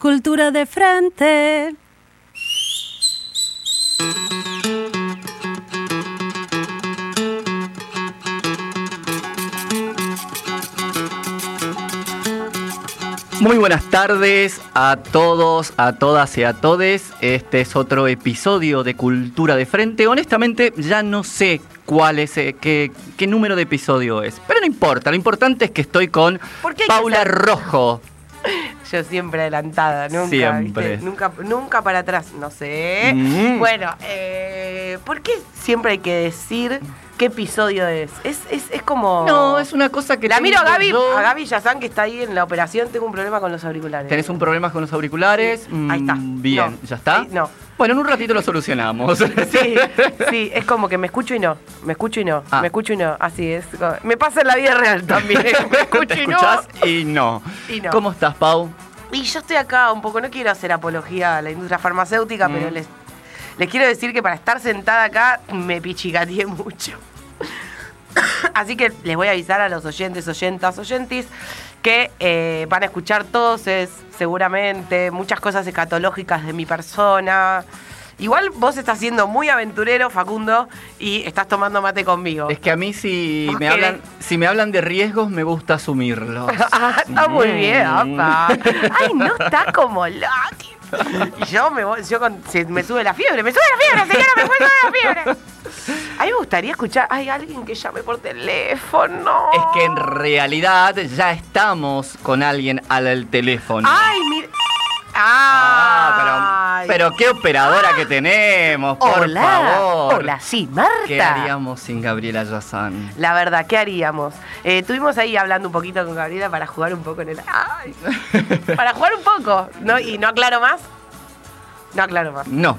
Cultura de frente. Muy buenas tardes a todos, a todas y a todes. Este es otro episodio de Cultura de Frente. Honestamente, ya no sé cuál es, eh, qué, qué número de episodio es. Pero no importa, lo importante es que estoy con ¿Por qué hay que Paula Rojo. Yo siempre adelantada, nunca, Siempre. ¿viste? Nunca, nunca para atrás, no sé. Mm. Bueno, eh, ¿por qué siempre hay que decir qué episodio es? Es, es, es como... No, es una cosa que La miro a Gaby, yo. a Gaby Yazán que está ahí en la operación, tengo un problema con los auriculares. ¿Tenés un problema con los auriculares? Sí, ahí está. Mm, Bien, No. ¿ya está? Ahí- no. Bueno, en un ratito lo solucionamos. Sí, sí, es como que me escucho y no, me escucho y no, Ah. me escucho y no, así es. Me pasa en la vida real también, me escucho Te y no. y no. Y no. ¿Cómo estás, Pau? Y yo estoy acá un poco, no quiero hacer apología a la industria farmacéutica, Mm. pero les, les quiero decir que para estar sentada acá me pichicateé mucho. Así que les voy a avisar a los oyentes, oyentas, oyentis que eh, van a escuchar todos es, seguramente muchas cosas escatológicas de mi persona. Igual vos estás siendo muy aventurero, Facundo, y estás tomando mate conmigo. Es que a mí si ¿Vos me querés? hablan, si me hablan de riesgos me gusta asumirlos. Ah, está muy Mm. bien, apa. Ay, no está como Lati. Y yo me voy, yo con- se me sube la fiebre, me sube la fiebre, señora, me sube la fiebre. A mí me gustaría escuchar, hay alguien que llame por teléfono. Es que en realidad ya estamos con alguien al teléfono. Ay, mira. Ah, pero, pero qué operadora que tenemos, por hola, favor. hola, sí, Marta. ¿Qué haríamos sin Gabriela Yazán? La verdad, ¿qué haríamos? Eh, estuvimos ahí hablando un poquito con Gabriela para jugar un poco en el. ¡Ay! para jugar un poco, ¿no? Y no aclaro más. No aclaro más. No.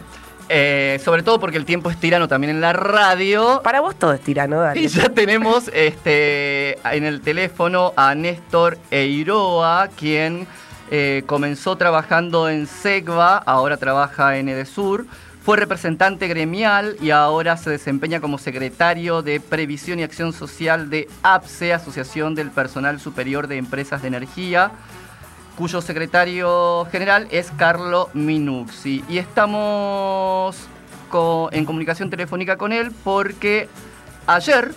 Eh, sobre todo porque el tiempo es tirano también en la radio. Para vos todo es tirano, dale. Y ya tenemos este, en el teléfono a Néstor Eiroa, quien eh, comenzó trabajando en SEGVA, ahora trabaja en Edesur. Fue representante gremial y ahora se desempeña como secretario de Previsión y Acción Social de APSE, Asociación del Personal Superior de Empresas de Energía, cuyo secretario general es Carlo Minuxi. Y estamos en comunicación telefónica con él porque ayer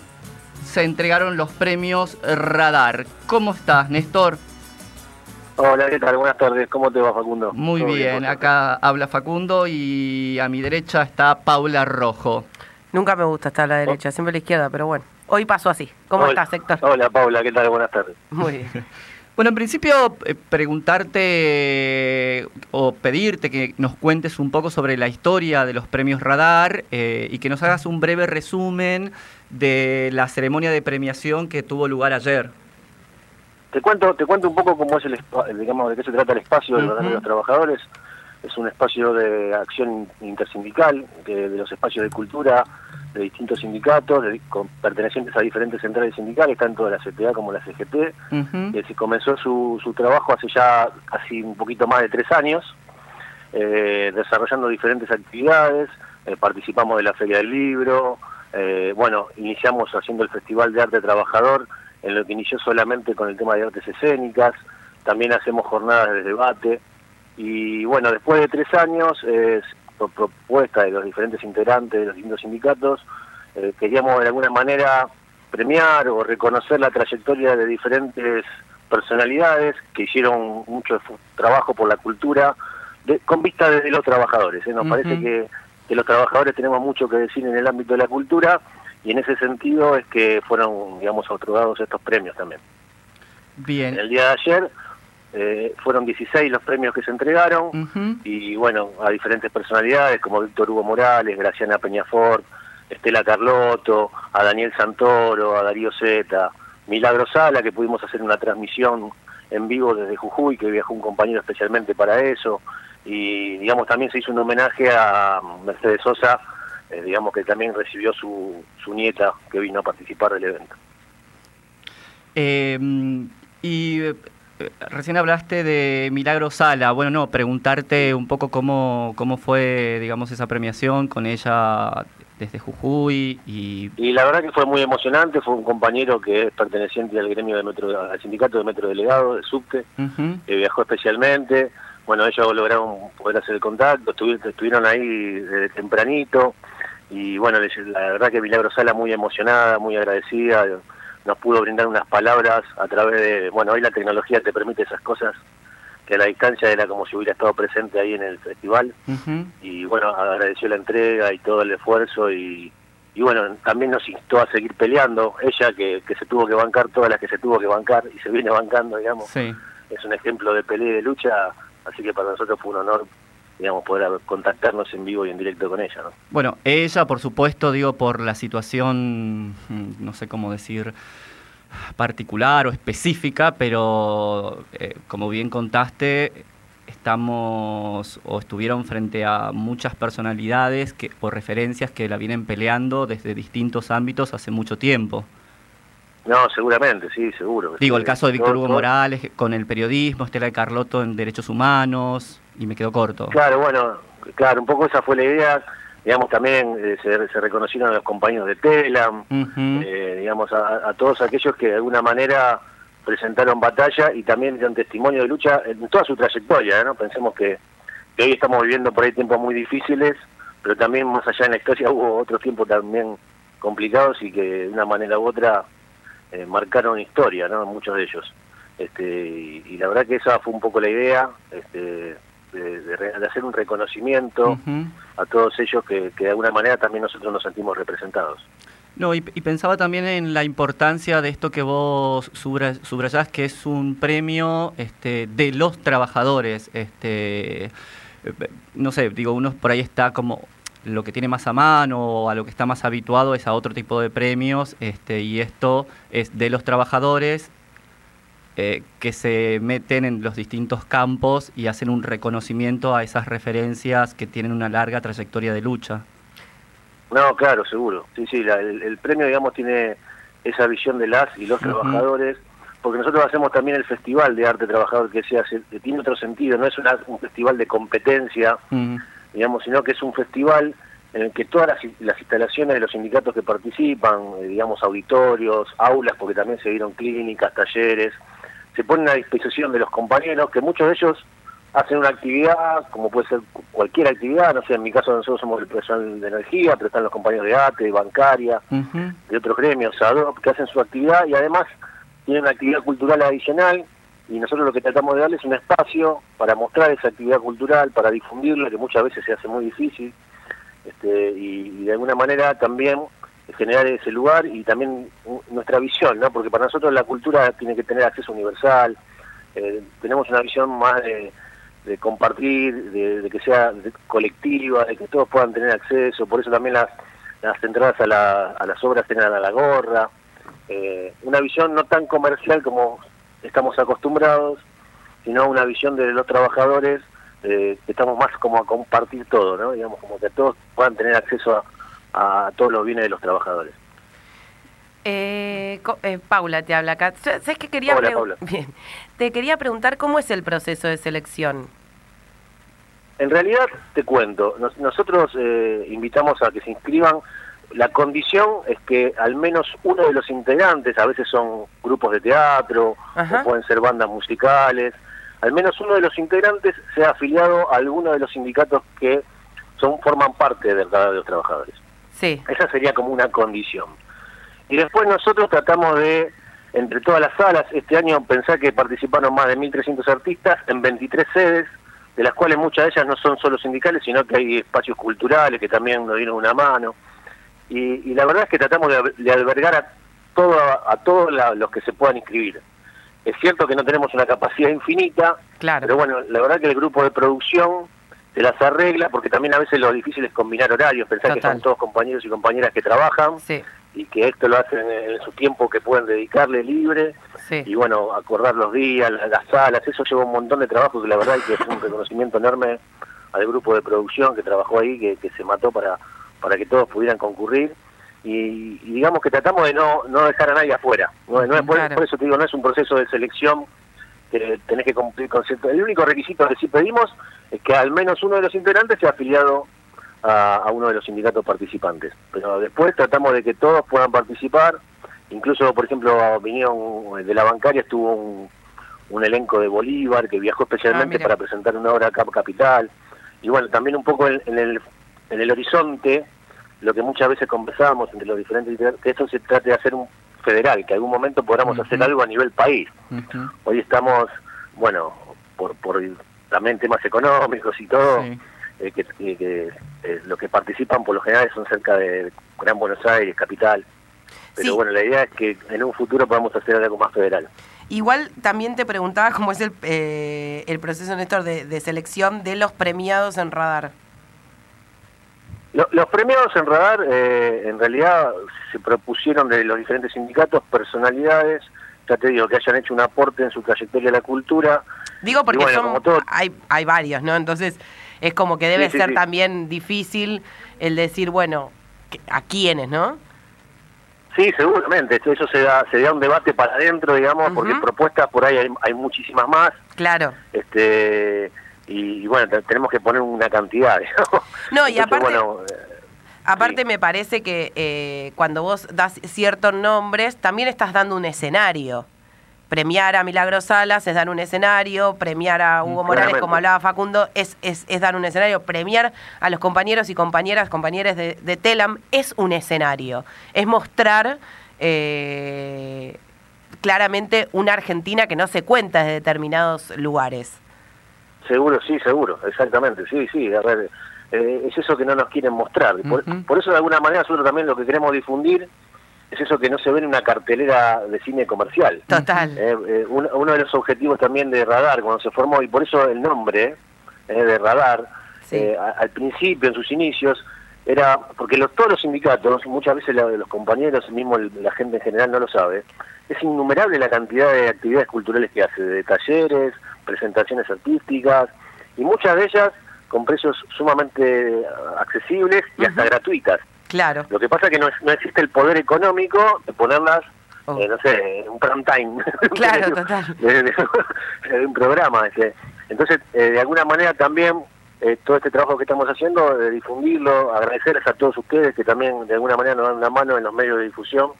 se entregaron los premios Radar. ¿Cómo estás, Néstor? Hola, ¿qué tal? Buenas tardes. ¿Cómo te va, Facundo? Muy ¿Todo bien, acá habla Facundo y a mi derecha está Paula Rojo. Nunca me gusta estar a la derecha, siempre a la izquierda, pero bueno. Hoy pasó así. ¿Cómo Hola. estás, Héctor? Hola, Paula, ¿qué tal? Buenas tardes. Muy bien. Bueno, en principio eh, preguntarte o pedirte que nos cuentes un poco sobre la historia de los premios Radar eh, y que nos hagas un breve resumen de la ceremonia de premiación que tuvo lugar ayer. Te cuento, te cuento un poco cómo es el digamos, de qué se trata el espacio del. Radar de los Trabajadores. Es un espacio de acción intersindical, que- de los espacios de cultura de distintos sindicatos, de- con- pertenecientes a diferentes centrales sindicales, tanto de la CTA como la CGT. Ujú. que se comenzó su, su trabajo hace ya casi un poquito más de tres años, eh, desarrollando diferentes actividades, eh, participamos de la Feria del Libro, eh, bueno, iniciamos haciendo el Festival de Arte Trabajador, en lo que inició solamente con el tema de artes escénicas, también hacemos jornadas de debate, y bueno, después de tres años, eh, por propuesta de los diferentes integrantes de los distintos sindicatos, eh, queríamos de alguna manera premiar o reconocer la trayectoria de diferentes personalidades que hicieron mucho trabajo por la cultura de- con vista desde los trabajadores. ¿eh? Nos parece que, que los trabajadores tenemos mucho que decir en el ámbito de la cultura y en ese sentido es que fueron, digamos, otorgados estos premios también. Bien. El día de ayer eh, fueron 16 los premios que se entregaron y bueno, a diferentes personalidades como Víctor Hugo Morales, Graciana Peñafort, Estela Carlotto, a Daniel Santoro, a Darío Zeta, Milagro Sala, que pudimos hacer una transmisión en vivo desde Jujuy, que viajó un compañero especialmente para eso, y digamos también se hizo un homenaje a Mercedes Sosa, eh, digamos que también recibió su, su nieta que vino a participar del evento. Eh, y recién hablaste de Milagro Sala. Bueno, no, preguntarte un poco cómo, cómo fue, digamos, esa premiación con ella desde Jujuy y... Y la verdad que fue muy emocionante, fue un compañero que es perteneciente al gremio de metro, al sindicato de metro delegado, de subte, Ujú. que viajó especialmente, bueno, ellos lograron poder hacer el contacto, estuvieron, ahí desde tempranito y bueno, la verdad que Milagro Sala muy emocionada, muy agradecida, nos pudo brindar unas palabras a través de, bueno, hoy la tecnología te permite esas cosas que a la distancia era como si hubiera estado presente ahí en el festival. Y bueno, agradeció la entrega y todo el esfuerzo y, y bueno, también nos instó a seguir peleando, ella que, que se tuvo que bancar todas las que se tuvo que bancar y se viene bancando, digamos, es un ejemplo de pelea y de lucha, así que para nosotros fue un honor digamos, poder contactarnos en vivo y en directo con ella. ¿no? Bueno, ella, por supuesto, digo, por la situación, mm, no sé cómo decir, particular o específica, pero eh, como bien contaste, estamos o estuvieron frente a muchas personalidades que, o referencias que la vienen peleando desde distintos ámbitos hace mucho tiempo. No, seguramente, sí, seguro. Digo, el caso de Víctor Hugo Morales con el periodismo, Estela de Carlotto en derechos humanos, y me quedo corto. Claro, bueno, claro, un poco esa fue la idea. Digamos, también eh, se, reconocieron a los compañeros de Telam, eh, digamos, a, todos aquellos que de alguna manera presentaron batalla y también dieron testimonio de lucha en toda su trayectoria, ¿no? Pensemos que, hoy estamos viviendo por ahí tiempos muy difíciles, pero también más allá en la historia hubo otros tiempos también complicados y que de una manera u otra eh, marcaron historia, ¿no? Muchos de ellos. Este, y, la verdad que esa fue un poco la idea, este, de, hacer un reconocimiento a todos ellos que, de alguna manera también nosotros nos sentimos representados. No, y, pensaba también en la importancia de esto que vos subrayás, que es un premio este, de los trabajadores. Este, no sé, digo, uno por ahí está como lo que tiene más a mano o a lo que está más habituado es a otro tipo de premios, este, y esto es de los trabajadores eh, que se meten en los distintos campos y hacen un reconocimiento a esas referencias que tienen una larga trayectoria de lucha. No, claro, seguro. Sí, sí, el, premio, digamos, tiene esa visión de las y los trabajadores, porque nosotros hacemos también el Festival de Arte Trabajador, que, que tiene otro sentido, no es un festival de competencia, digamos, sino que es un festival en el que todas las, instalaciones de los sindicatos que participan, eh, digamos, auditorios, aulas, porque también se dieron clínicas, talleres, se ponen a disposición de los compañeros, que muchos de ellos hacen una actividad, como puede ser cualquier actividad, no sé, en mi caso nosotros somos el personal de energía, pero están los compañeros de ATE, de bancaria, de otros gremios, que hacen su actividad y además tienen una actividad cultural adicional y nosotros lo que tratamos de darles es un espacio para mostrar esa actividad cultural, para difundirla, que muchas veces se hace muy difícil, este, y de alguna manera también generar ese lugar y también nuestra visión, ¿no? Porque para nosotros la cultura tiene que tener acceso universal, eh, tenemos una visión más de, compartir, de, que sea colectiva, de que todos puedan tener acceso, por eso también las, las entradas a, las obras tengan a la gorra, eh, una visión no tan comercial como estamos acostumbrados, sino una visión de los trabajadores que estamos más como a compartir todo, ¿no? Digamos, como que todos puedan tener acceso a a todos los bienes de los trabajadores. Eh, eh, Paula te habla acá. ¿Sabes que quería Bien. Te quería preguntar cómo es el proceso de selección. En realidad, te cuento, nosotros eh, invitamos a que se inscriban. La condición es que al menos uno de los integrantes, a veces son grupos de teatro, o pueden ser bandas musicales, al menos uno de los integrantes sea afiliado a alguno de los sindicatos que son forman parte del de los trabajadores. Esa sería como una condición. Y después nosotros tratamos de, entre todas las salas, este año pensar que participaron más de 1.300 artistas en 23 sedes, de las cuales muchas de ellas no son solo sindicales, sino que hay espacios culturales que también nos dieron una mano. Y, la verdad es que tratamos de, albergar a, todo, a todos los que se puedan inscribir. Es cierto que no tenemos una capacidad infinita, pero bueno, la verdad que el grupo de producción se las arregla, porque también a veces lo difícil es combinar horarios, pensar que son todos compañeros y compañeras que trabajan y que esto lo hacen en, su tiempo que pueden dedicarle libre y bueno, acordar los días, las, salas, eso lleva un montón de trabajo que la verdad hay que hacer un reconocimiento enorme al grupo de producción que trabajó ahí, que, se mató para, para que todos pudieran concurrir. Y, digamos que tratamos de no, no dejar a nadie afuera. No, no por, eso te digo, no es un proceso de selección que tenés que cumplir con cierto... El único requisito que sí pedimos es que al menos uno de los integrantes sea afiliado a, uno de los sindicatos participantes. Pero después tratamos de que todos puedan participar. Incluso, por ejemplo, vinieron de la bancaria, estuvo un, un elenco de Bolívar que viajó especialmente Ah, para presentar una obra acá Capital. Y bueno, también un poco en, en el, en el horizonte, lo que muchas veces conversábamos entre los diferentes que esto se trate de hacer un federal, que algún momento podamos hacer algo a nivel país. Hoy estamos, bueno, por, por también temas económicos y todo, Sí. eh, que, que- que, eh, los que participan por lo general son cerca de Gran Buenos Aires, capital. Pero Sí. bueno, la idea es que en un futuro podamos hacer algo más federal. Igual también te preguntaba cómo es el, eh, el proceso, Néstor, de, de selección de los premiados en Radar. Lo- los premiados en Radar, eh, en realidad, se propusieron de los diferentes sindicatos personalidades, ya te digo, que hayan hecho un aporte en su trayectoria a la cultura. Digo porque Y bueno, son, como todo- hay, hay varios, ¿no? Entonces es como que debe Sí, sí, ser sí. también difícil el decir, bueno, a quiénes, ¿no? Sí, seguramente, eso se da, se da un debate para adentro, digamos, porque propuestas por ahí hay, hay muchísimas más. Claro. este y, y bueno, te- tenemos que poner una cantidad, digamos. No, y Entonces, aparte- bueno, Aparte Sí. me parece que eh, cuando vos das ciertos nombres, también estás dando un escenario. Premiar a Milagro Salas es dar un escenario, premiar a Hugo Mm, Morales, claramente. como hablaba Facundo, es, es, es dar un escenario. Premiar a los compañeros y compañeras, compañeros de, de Telam, es un escenario. Es mostrar eh, claramente una Argentina que no se cuenta de determinados lugares. seguro, sí, seguro, exactamente, sí, sí, a ver, eh, es eso que no nos quieren mostrar. Por, por eso de alguna manera nosotros también lo que queremos difundir es eso que no se ve en una cartelera de cine comercial. Total. Eh, eh, un- uno de los objetivos también de Radar cuando se formó, y por eso el nombre eh, de Radar, Sí. eh, a- al principio, en sus inicios, era, porque los, todos los sindicatos, muchas veces la- los compañeros, mismo el- la gente en general no lo sabe, es innumerable la cantidad de actividades culturales que hace, de talleres, presentaciones artísticas, y muchas de ellas con precios sumamente accesibles y hasta gratuitas. Claro. Lo que pasa es que no, es- no existe el poder económico de ponerlas, Oh. eh, no sé, en un prime time. Claro, total. De, de- de un programa. ese. Entonces, eh, de alguna manera también eh, todo este trabajo que estamos haciendo, de difundirlo, agradecerles a todos ustedes que también de alguna manera nos dan una mano en los medios de difusión,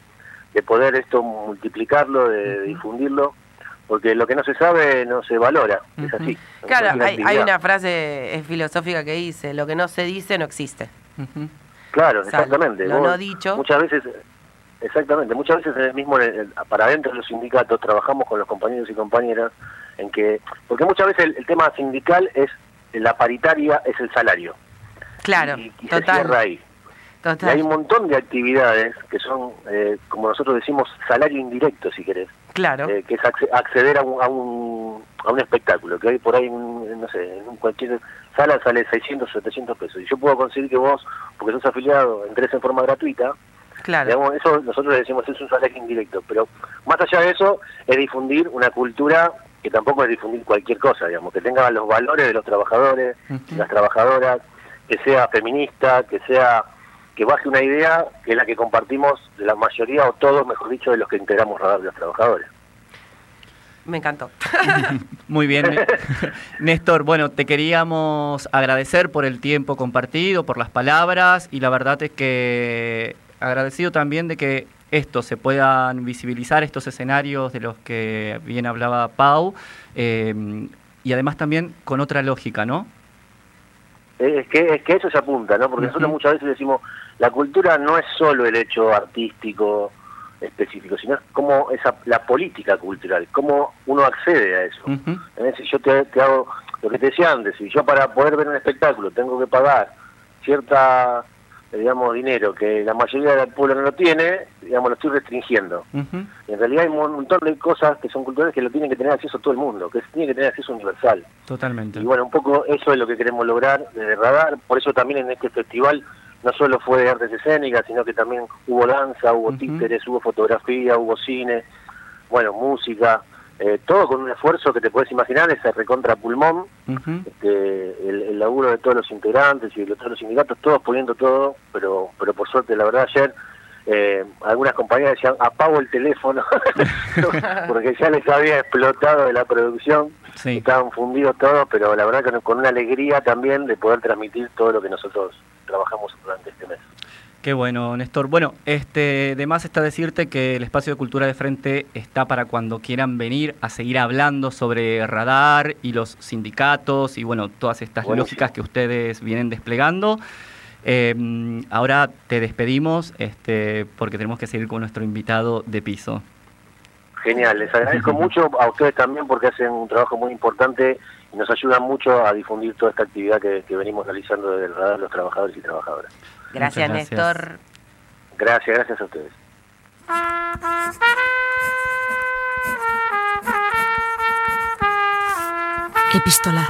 de poder esto multiplicarlo, de, difundirlo, porque lo que no se sabe no se valora, es así. Claro, hay, hay una frase filosófica que dice, lo que no se dice no existe. Ujú. Claro, O sea, exactamente. lo Vos no dicho. Muchas veces, exactamente, muchas veces en el mismo, para adentro de los sindicatos trabajamos con los compañeros y compañeras en que, porque muchas veces el, el tema sindical es la paritaria, es el salario. Claro, y, y se cierra total. ahí. Y hay Total. un montón de actividades que son, eh, como nosotros decimos, salario indirecto, si querés, Claro. eh, que es acce- acceder a un, a, un, a un espectáculo, que hay por ahí, no sé, en cualquier sala sale 600 o 700 pesos. Y yo puedo conseguir que vos, porque sos afiliado, entres en forma gratuita, Claro. Digamos, eso nosotros le decimos es un salario indirecto, pero más allá de eso es difundir una cultura que tampoco es difundir cualquier cosa, digamos, que tenga los valores de los trabajadores, Ujú. las trabajadoras, que sea feminista, que sea que baje una idea que es la que compartimos la mayoría o todos, mejor dicho, de los que integramos Radar de los Trabajadores. Me encantó. Muy bien, Né- Néstor. Bueno, te queríamos agradecer por el tiempo compartido, por las palabras y la verdad es que agradecido también de que esto se puedan visibilizar, estos escenarios de los que bien hablaba Pau eh, y además también con otra lógica, ¿no? Es que, es que eso se apunta, ¿no? Porque nosotros muchas veces decimos, la cultura no es solo el hecho artístico específico, sino es como esa, la política cultural, cómo uno accede a eso. Ujú. ¿Eh? Si yo te, te hago lo que te decía antes, si yo para poder ver un espectáculo tengo que pagar cierta, eh, digamos, dinero que la mayoría del pueblo no lo tiene, digamos, lo estoy restringiendo. Y en realidad hay un montón de cosas que son culturales que lo tiene que tener acceso todo el mundo, que tiene que tener acceso universal. Totalmente. Y bueno, un poco eso es lo que queremos lograr desde Radar, por eso también en este festival no solo fue de artes escénicas, sino que también hubo danza, hubo títeres, hubo fotografía, hubo cine, bueno, música, eh, todo con un esfuerzo que te puedes imaginar, ese recontra pulmón, este, el, el laburo de todos los integrantes y de todos los sindicatos, todos poniendo todo, pero pero por suerte, la verdad, ayer eh, algunas compañías decían, apago el teléfono, porque ya les había explotado de la producción, Sí. estaban fundidos todos, pero la verdad que con una alegría también de poder transmitir todo lo que nosotros trabajamos durante este mes. Qué bueno, Néstor. Bueno, este, además está decirte que el espacio de cultura de frente está para cuando quieran venir a seguir hablando sobre radar y los sindicatos y bueno, todas estas lógicas que ustedes vienen desplegando. Em, ahora te despedimos este, porque tenemos que seguir con nuestro invitado de piso. Genial, les agradezco mucho a ustedes también porque hacen un trabajo muy importante y nos ayudan mucho a difundir toda esta actividad que, que venimos realizando desde el radar de los trabajadores y trabajadoras. Gracias, Néstor. Gracias, gracias a ustedes. Epistolar.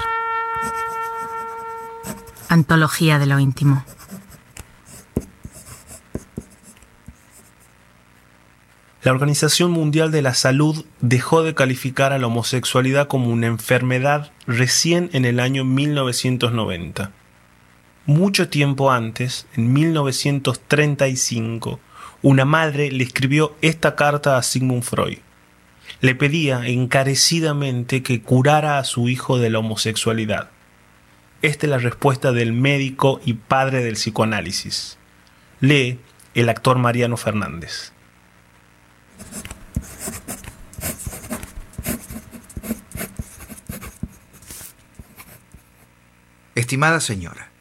Antología de lo íntimo. La Organización Mundial de la Salud dejó de calificar a la homosexualidad como una enfermedad recién en el año 1990. Mucho tiempo antes, en 1935, una madre le escribió esta carta a Sigmund Freud. Le pedía encarecidamente que curara a su hijo de la homosexualidad. Esta es la respuesta del médico y padre del psicoanálisis. Lee el actor Mariano Fernández. Estimada señora,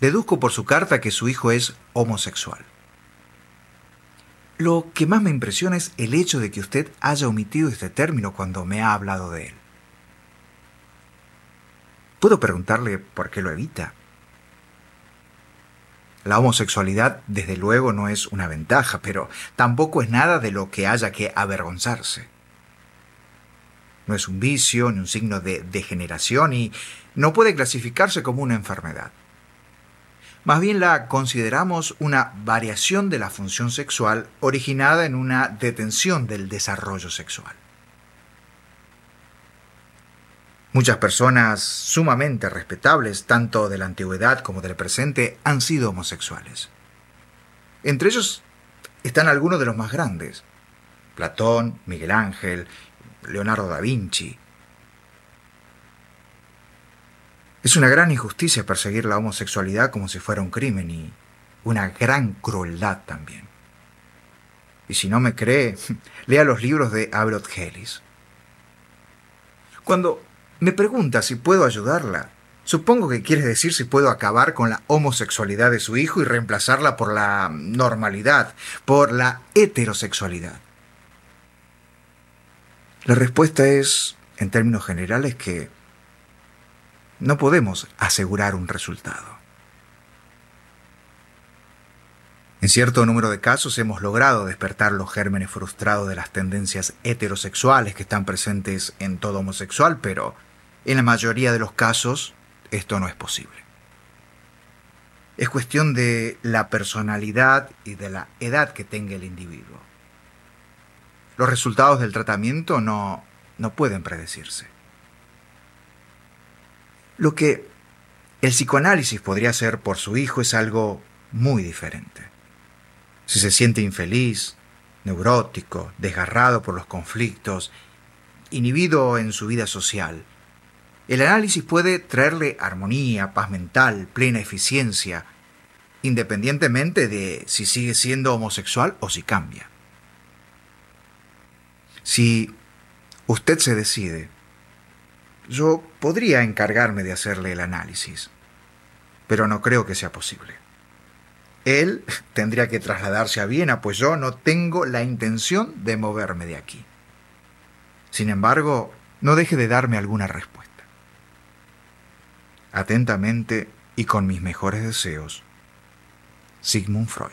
Deduzco por su carta que su hijo es homosexual. Lo que más me impresiona es el hecho de que usted haya omitido este término cuando me ha hablado de él. ¿Puedo preguntarle por qué lo evita? La homosexualidad, desde luego, no es una ventaja, pero tampoco es nada de lo que haya que avergonzarse. No es un vicio ni un signo de degeneración y no puede clasificarse como una enfermedad. Más bien la consideramos una variación de la función sexual originada en una detención del desarrollo sexual. Muchas personas sumamente respetables, tanto de la antigüedad como del presente, han sido homosexuales. Entre ellos están algunos de los más grandes. Platón, Miguel Ángel, Leonardo da Vinci, Es una gran injusticia perseguir la homosexualidad como si fuera un crimen y una gran crueldad también. Y si no me cree, lea los libros de Abrot Helis. Cuando me pregunta si puedo ayudarla, supongo que quiere decir si puedo acabar con la homosexualidad de su hijo y reemplazarla por la normalidad, por la heterosexualidad. La respuesta es, en términos generales, que no podemos asegurar un resultado. En cierto número de casos hemos logrado despertar los gérmenes frustrados de las tendencias heterosexuales que están presentes en todo homosexual, pero en la mayoría de los casos esto no es posible. Es cuestión de la personalidad y de la edad que tenga el individuo. Los resultados del tratamiento no, no pueden predecirse. Lo que el psicoanálisis podría hacer por su hijo es algo muy diferente. Si se siente infeliz, neurótico, desgarrado por los conflictos, inhibido en su vida social, el análisis puede traerle armonía, paz mental, plena eficiencia, independientemente de si sigue siendo homosexual o si cambia. Si usted se decide yo podría encargarme de hacerle el análisis, pero no creo que sea posible. Él tendría que trasladarse a Viena, pues yo no tengo la intención de moverme de aquí. Sin embargo, no deje de darme alguna respuesta. Atentamente y con mis mejores deseos, Sigmund Freud.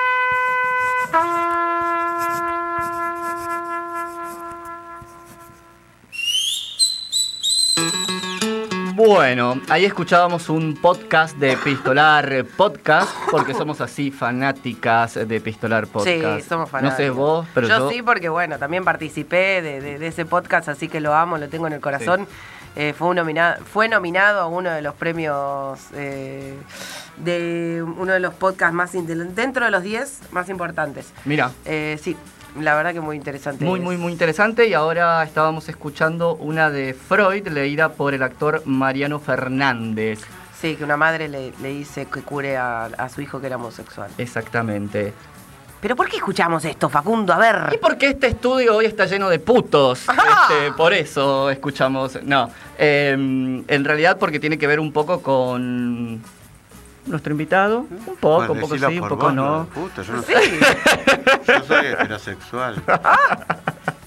Bueno, ahí escuchábamos un podcast de Pistolar Podcast, porque somos así fanáticas de Pistolar Podcast. Sí, somos fanáticos. No sé vos, pero yo... yo, sí, porque bueno, también participé de, de- de ese podcast, así que lo amo, lo tengo en el corazón. Eh, fue, un nominado, fue nominado a uno de los premios eh, de uno de los podcasts más dentro de los 10 más importantes. Mira, Eh, sí, la verdad que muy interesante. muy, es. muy, muy interesante. Y ahora estábamos escuchando una de Freud, leída por el actor Mariano Fernández. Sí, que una madre le, le dice que cure a, a su hijo que era homosexual. Exactamente. Pero ¿por qué escuchamos esto, Facundo? A ver. Y porque este estudio hoy está lleno de putos. Este, por eso escuchamos. No. eh, en realidad porque tiene que ver un poco con nuestro invitado. Un poco, Pues un poco sí, un poco vos, no. puto, yo, no Sí. yo soy heterosexual.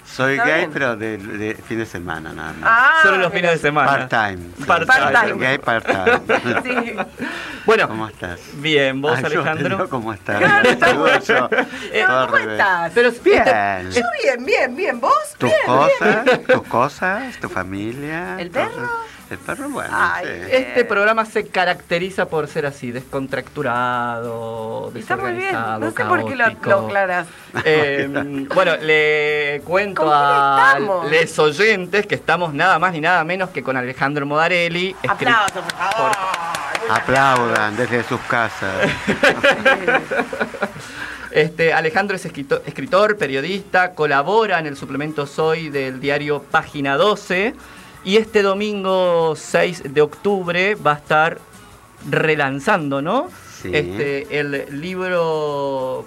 soy Está gay, bien. pero de, de fin de semana nada más. Ah, Solo los fines de semana. Part-time. Part-time. Part-time. Gay part-time. Sí. Bueno, ¿Cómo estás? bien, vos Ah, yo, Alejandro. ¿no? ¿Cómo estás? Saludo yo. Eh, ¿Cómo revés. estás? Pero Bien. Yo bien, bien, bien. ¿Vos? ¿Tus Bien, cosas? bien. ¿Tus cosas? ¿Tu familia? ¿El perro? Perro, bueno, Ay, sí. Este programa se caracteriza por ser así, descontracturado, Está muy bien. No sé por qué lo, lo aclaras. Eh, bueno, le cuento ¿Con quién a los oyentes que estamos nada más ni nada menos que con Alejandro Modarelli. Aplausos, por favor. Aplaudan desde sus casas. Este, Alejandro es escrito- escritor, periodista, colabora en el suplemento Soy del diario Página 12 y este domingo 6 de octubre va a estar relanzando, ¿no? Sí. Este, el libro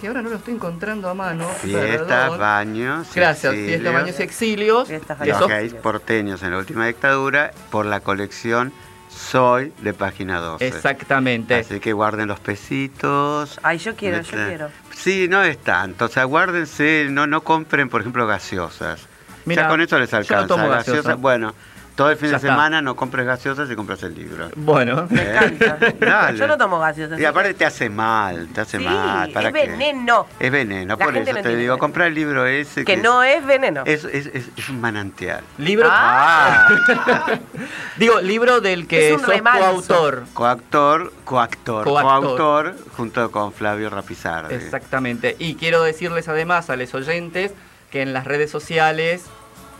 que ahora no lo estoy encontrando a mano. Fiestas, perdón. baños. Gracias, exilios. Fiestas, Baños y Exilios. Fiestas, de Los gays porteños en la última dictadura por la colección Soy de página 12. Exactamente. Así que guarden los pesitos. Ay, yo quiero, yo quiero. Sí, no es tanto. O sea, guárdense, no, no compren, por ejemplo, gaseosas. Mira, ya con eso les yo no alcanza. tomo Gaseosa- gaseosa. Bueno, todo el fin Ya de está. semana no compres gaseosas y compras el libro. Bueno. Me encanta. Dale. Yo no tomo gaseosas. Y aparte te hace mal, te hace Sí, mal. ¿para es qué? veneno. Es veneno, La por gente eso no te digo, comprar el libro ese Que no es veneno. es, es, es- es un manantial. Libro. Ah. Digo, libro del que Es un sos coautor. Coactor, coactor, Coactor. coautor, junto con Flavio Rapizardi. Exactamente. Y quiero decirles además a los oyentes que en las redes sociales eh,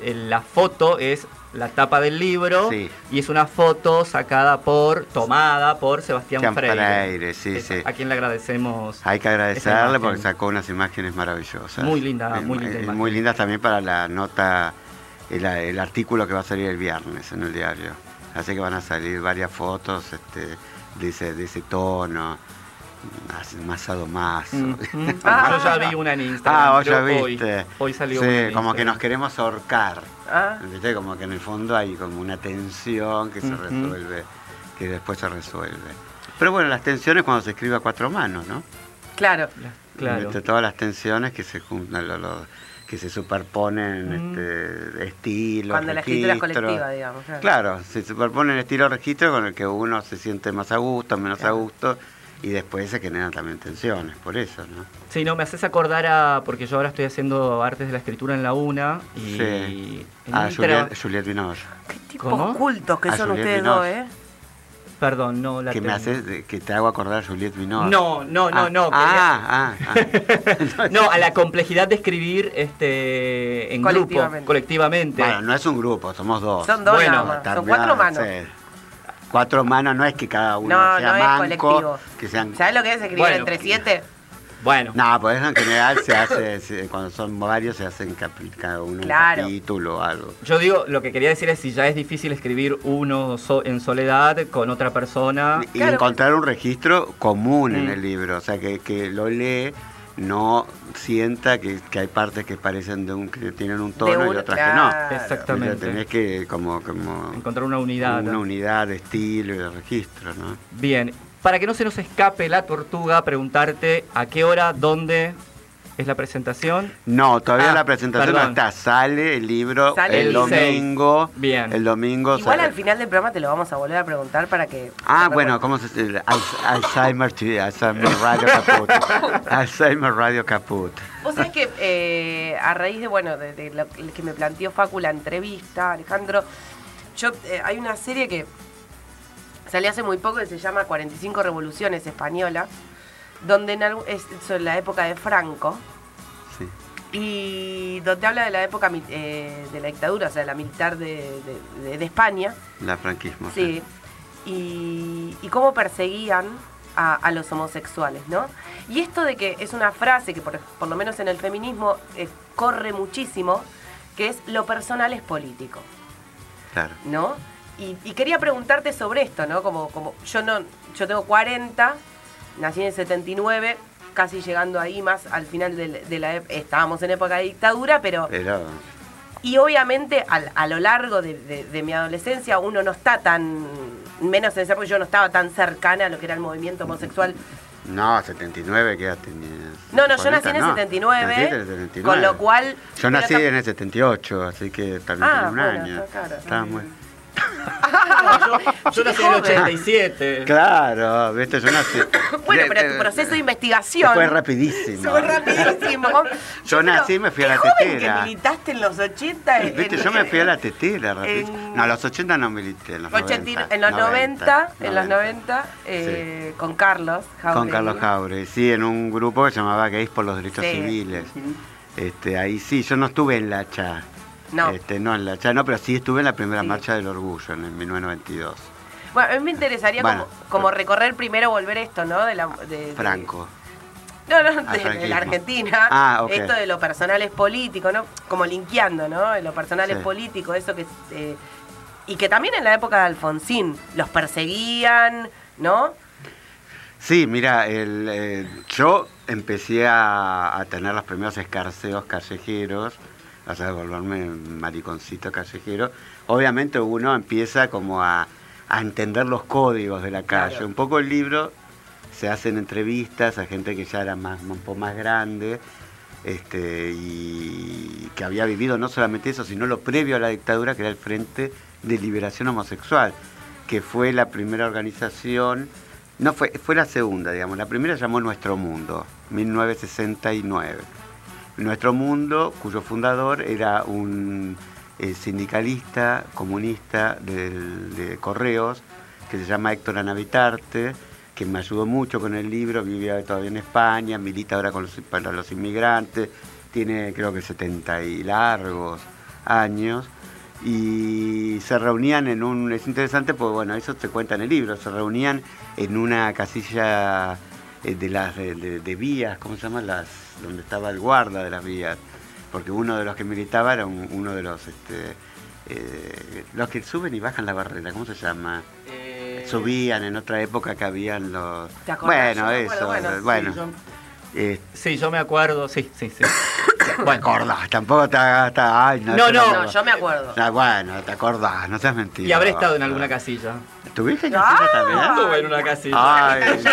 la foto es la tapa del libro Sí. y es una foto sacada por, tomada por Sebastián Sebastián Freire. Freire, sí, Es- sí. A quien le agradecemos. Hay que agradecerle porque sacó unas imágenes maravillosas. Muy linda, Eh, muy linda eh. Muy lindas también para la nota, el, el artículo que va a salir el viernes en el diario. Así que van a salir varias fotos este, de, ese, de ese tono, más, más sadomaso. Mm, mm. Ah. Yo ya vi una en Instagram. Ah, vos ya viste. Hoy, hoy salió Sí, una en como que nos queremos ahorcar. Ah. ¿Viste? Como que en el fondo hay como una tensión que se resuelve, que después se resuelve. Pero bueno, las tensiones cuando se escribe a cuatro manos, ¿no? Claro. Claro. Entre todas las tensiones que se juntan, lo- lo- que se superponen Mm. este, estilos, Cuando la escritura es colectiva, digamos. claro. Claro, se superponen estilo registro con el que uno se siente más a gusto, menos a gusto, y después se generan también tensiones, por eso, ¿no? Sí, no, me haces acordar a. Porque yo ahora estoy haciendo artes de la escritura en la UNA. Y. Sí. en A un Juliet, Juliet Binoche, Qué tipos ¿Cómo? cultos que A son Juliette ustedes Binoche. dos, ¿eh? Perdón, no la que me haces, que te hago acordar a Juliet Binoche. No, no, no, Ah, no. Ah, ah, ah. No, a la complejidad de escribir este en grupo, Colectivamente. Bueno, no es un grupo, somos dos. Son dos Bueno, nada más. Son cuatro manos. sí. Cuatro manos no es que cada uno No, sea no es manco, colectivo. que sean... ¿Sabes lo que es escribir Bueno. entre siete? Bueno, No, pues eso en general se hace, se- cuando son varios se hacen cada uno Claro. un capítulo o algo. yo digo, lo que quería decir es si ya es difícil escribir uno so- en soledad con otra persona. Y Claro. encontrar un registro común en Mm. el libro, o sea, que, que lo lee, no sienta que, que hay partes que parecen de un que tienen un tono y otras claro. que no. Exactamente. Tenés que como, como Encontrar una unidad. una unidad de estilo y de registro, ¿no? Bien, para que no se nos escape la tortuga, preguntarte a qué hora, dónde es la presentación. No, todavía Ah, la presentación perdón. no está. Sale el libro Sale el el domingo. Bien. El domingo Igual sale- al final del programa te lo vamos a volver a preguntar para que... Ah, bueno. ¿cómo se dice? Al- Alzheimer, Alzheimer Radio Caput. Alzheimer Radio Caput. Vos sabés que eh, a raíz de, bueno, de, de lo que me planteó Facu la entrevista, Alejandro, yo eh, hay una serie que salió hace muy poco que se llama 45 Revoluciones Españolas, donde en es sobre la época de Franco Sí. y donde habla de la época eh, de la dictadura, o sea, de la militar de, de- de- de España. La franquismo. Sí. Y, y cómo perseguían a, a los homosexuales, ¿no? Y esto de que es una frase que por, por lo menos en el feminismo eh, corre muchísimo, que es lo personal es político, Claro. ¿no? Y, y quería preguntarte sobre esto, ¿no? Como, como yo no, yo tengo 40, nací en el 79, casi llegando ahí más al final de, la ep- estábamos en época de dictadura, pero Pero y obviamente al- a, lo largo de, de- de mi adolescencia uno no está tan, menos en esa porque yo no estaba tan cercana a lo que era el movimiento homosexual. no, 79, ¿qué edad tenías? No, no, yo nací 40, en el no. 79, Naciste en el 79. con lo cual... Yo nací en el 78, así que también Ah, un bueno, año. claro. Estaba muy... Yo nací en el 87. Claro, viste, yo nací... Bueno, pero tu proceso de investigación... Fue rapidísimo. Fue rapidísimo. Yo nací y me fui a la joven tetera. que militaste en los 80. en- Viste, yo me fui a la tetera rapidísimo. en- No, a los 80 no milité, en los 80 90. en los 90, en los 90, eh, con Carlos Con Jauregui. Carlos Jaure, sí, en un grupo que se llamaba Gays por los Derechos Sí. Civiles. Este, ahí sí, yo no estuve en la CHA. No. Este, no en la CHA, no, pero sí estuve en la primera Sí. marcha del orgullo en el 1992. Bueno, a mí me interesaría Bueno, como, como recorrer primero, volver esto, ¿no? De la, de- de- Franco. No, no, Al de, la Argentina. Ah. Esto de lo personal es político, ¿no? Como linkeando, ¿no? Lo personal es político, eso que... eh, y que también en la época de Alfonsín los perseguían, ¿no? Sí, mira, el, eh, yo empecé a, a tener los primeros escarceos callejeros, sea, volverme mariconcito callejero. Obviamente uno empieza como a, a entender los códigos de la calle. Claro. Un poco el libro se hacen entrevistas a gente que ya era más, un poco más grande este, y que había vivido no solamente eso, sino lo previo a la dictadura, que era el Frente de Liberación Homosexual, que fue la primera organización, no fue, fue la segunda, digamos, la primera llamó Nuestro Mundo, 1969. Nuestro Mundo, cuyo fundador era un eh, sindicalista comunista de Correos, que se llama Héctor Anavitarte, que me ayudó mucho con el libro, vivía todavía en España, milita ahora con los, para los inmigrantes, tiene creo que 70 y largos años, y se reunían en un, es interesante porque bueno, eso se cuenta en el libro, se reunían en una casilla de las de, de- de vías, ¿cómo se llama? Las, donde estaba el guarda de las vías, porque uno de los que militaba era un- uno de los, este, eh, los que suben y bajan la barrera, ¿cómo se llama? Eh, Subían en otra época que habían los... Bueno, eso, bueno, bueno. sí, yo- eh, Sí, yo me acuerdo, sí, sí, sí. te Bueno, acordás, tampoco está, está ay, no, No, te no. No, yo me acuerdo. Ah, bueno, te acordás, no seas mentira. y habré estado en alguna casilla. ¿Estuviste en Ah. casilla también? Estuve en una casilla. Ay,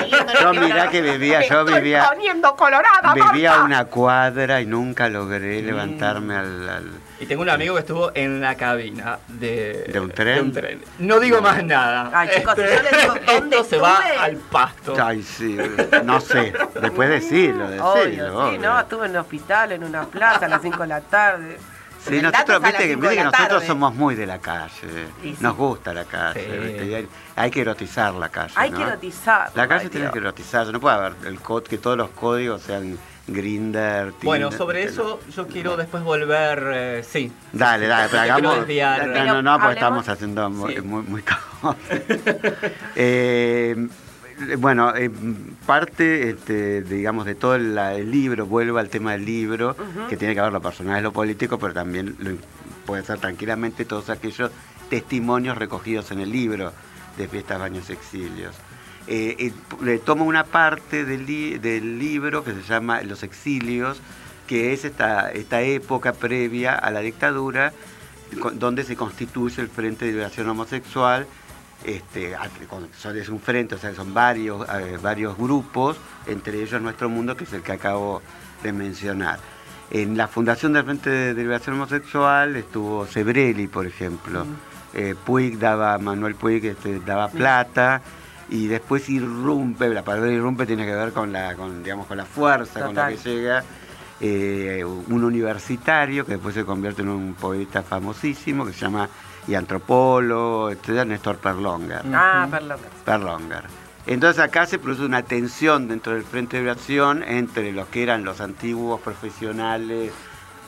yo mirá que vivía, yo Estoy vivía, poniendo colorada, vivía una cuadra y nunca logré Mm. levantarme al, al- Y tengo un amigo que estuvo en la cabina de, ¿De un tren? No digo más nada. Ay, chicos, si yo les digo dónde esto se va al pasto. Ay, sí, no sé, después decirlo, decirlo. Obvio, sí, obvio. no, estuve en un hospital, en una plaza a las 5 de la tarde. Sí, nosotros, viste, que, viste que nosotros tarde. somos muy de la calle, sí. nos gusta la calle, Sí. hay, hay que erotizar la calle. Hay ¿no? que erotizar. La calle tiene que erotizar, no puede haber el que todos los códigos sean Grinder, Bueno, sobre eso yo quiero después volver, eh, sí. Dale, dale, pero hagamos. desviar. No, no, no, porque estamos haciendo muy, Sí. muy, muy caos. Eh, bueno, eh, parte, este, digamos, de todo el, el libro, vuelvo al tema del libro, que tiene que ver lo personal y lo político, pero también lo- puede ser tranquilamente todos aquellos testimonios recogidos en el libro de Fiestas, Baños, Exilios. Eh, eh, le tomo una parte del, li- del libro que se llama Los Exilios, que es esta, esta época previa a la dictadura, donde se constituye el Frente de Liberación Homosexual. Este, es un frente, o sea, son varios, eh, varios grupos, entre ellos Nuestro Mundo, que es el que acabo de mencionar. En la fundación del Frente de Liberación Homosexual estuvo Sebrelli, por ejemplo. Eh, Puig daba, Manuel Puig este, daba plata y después irrumpe, la palabra irrumpe tiene que ver con la, con, digamos, con la fuerza con la que llega eh, un universitario que después se convierte en un poeta famosísimo que se llama y antropólogo, etcétera, Néstor Perlonger. Ah, perdón. Perlonger. Entonces acá se produce una tensión dentro del Frente de Acción entre los que eran los antiguos profesionales,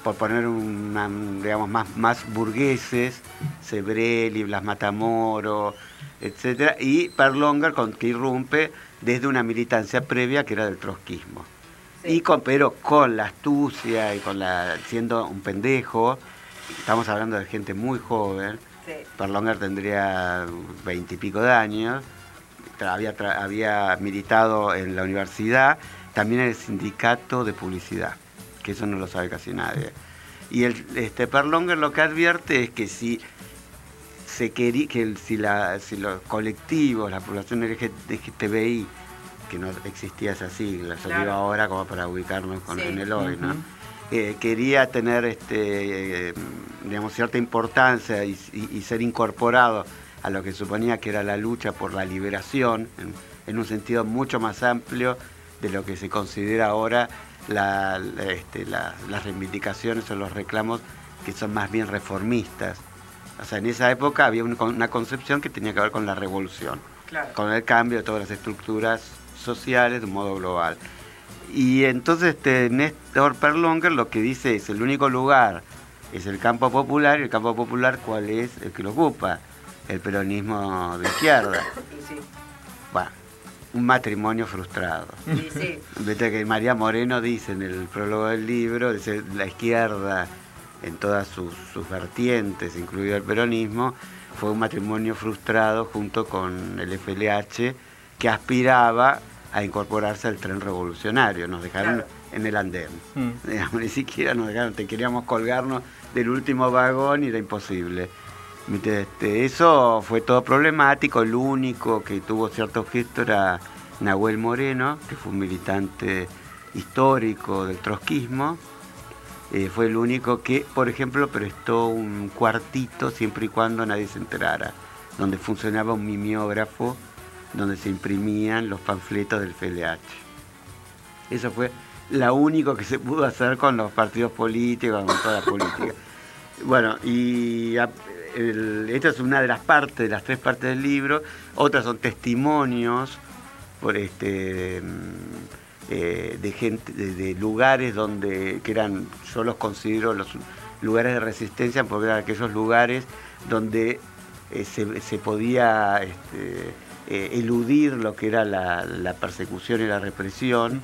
por poner una, digamos, más, más burgueses, Sebrelli, Blas Matamoro, etcétera, y Perlonger con, que irrumpe desde una militancia previa que era del trotskismo. Y con, pero con la astucia y con la siendo un pendejo, estamos hablando de gente muy joven, Sí. Perlonger tendría veintipico de años, tra- había, tra- había militado en la universidad, también en el sindicato de publicidad, que eso no lo sabe casi nadie. Y el, este Perlonger lo que advierte es que si se quería que el- si, la, si los colectivos, la población LGTBI, que no existía esa sigla, se Claro. digo ahora como para ubicarnos con, Sí. en el hoy, ¿no? Eh, quería tener este, eh, digamos, cierta importancia y, y- y ser incorporado a lo que suponía que era la lucha por la liberación, en, en un sentido mucho más amplio de lo que se considera ahora la- la- este, la- las reivindicaciones o los reclamos que son más bien reformistas. O sea, en esa época había un- una concepción que tenía que ver con la revolución Claro. con el cambio de todas las estructuras sociales de un modo global. Y entonces este Néstor Perlonger lo que dice es el único lugar es el campo popular y el campo popular cuál es el que lo ocupa, el peronismo de izquierda. Sí. Bueno, un matrimonio frustrado. Y sí. Viste que María Moreno dice en el prólogo del libro, dice la izquierda en todas sus, sus vertientes, incluido el peronismo, fue un matrimonio frustrado junto con el FLH que aspiraba a incorporarse al tren revolucionario. Nos dejaron Claro. en el andén. Mm. Digamos, ni siquiera nos dejaron, te queríamos colgarnos del último vagón y era imposible. Este, eso fue todo problemático, el único que tuvo cierto gesto era Nahuel Moreno, que fue un militante histórico del trotskismo. Eh, fue el único que, por ejemplo, prestó un cuartito siempre y cuando nadie se enterara, donde funcionaba un mimeógrafo, donde se imprimían los panfletos del FLH. Eso fue lo único que se pudo hacer con los partidos políticos, con toda la política. Bueno, y a- el- esta es una de las partes, de las tres partes del libro. Otras son testimonios por este mm, eh, de gente, de, de lugares donde que eran, yo los considero los lugares de resistencia porque eran aquellos lugares donde eh, se, se podía este, eh, eludir lo que era la, la persecución y la represión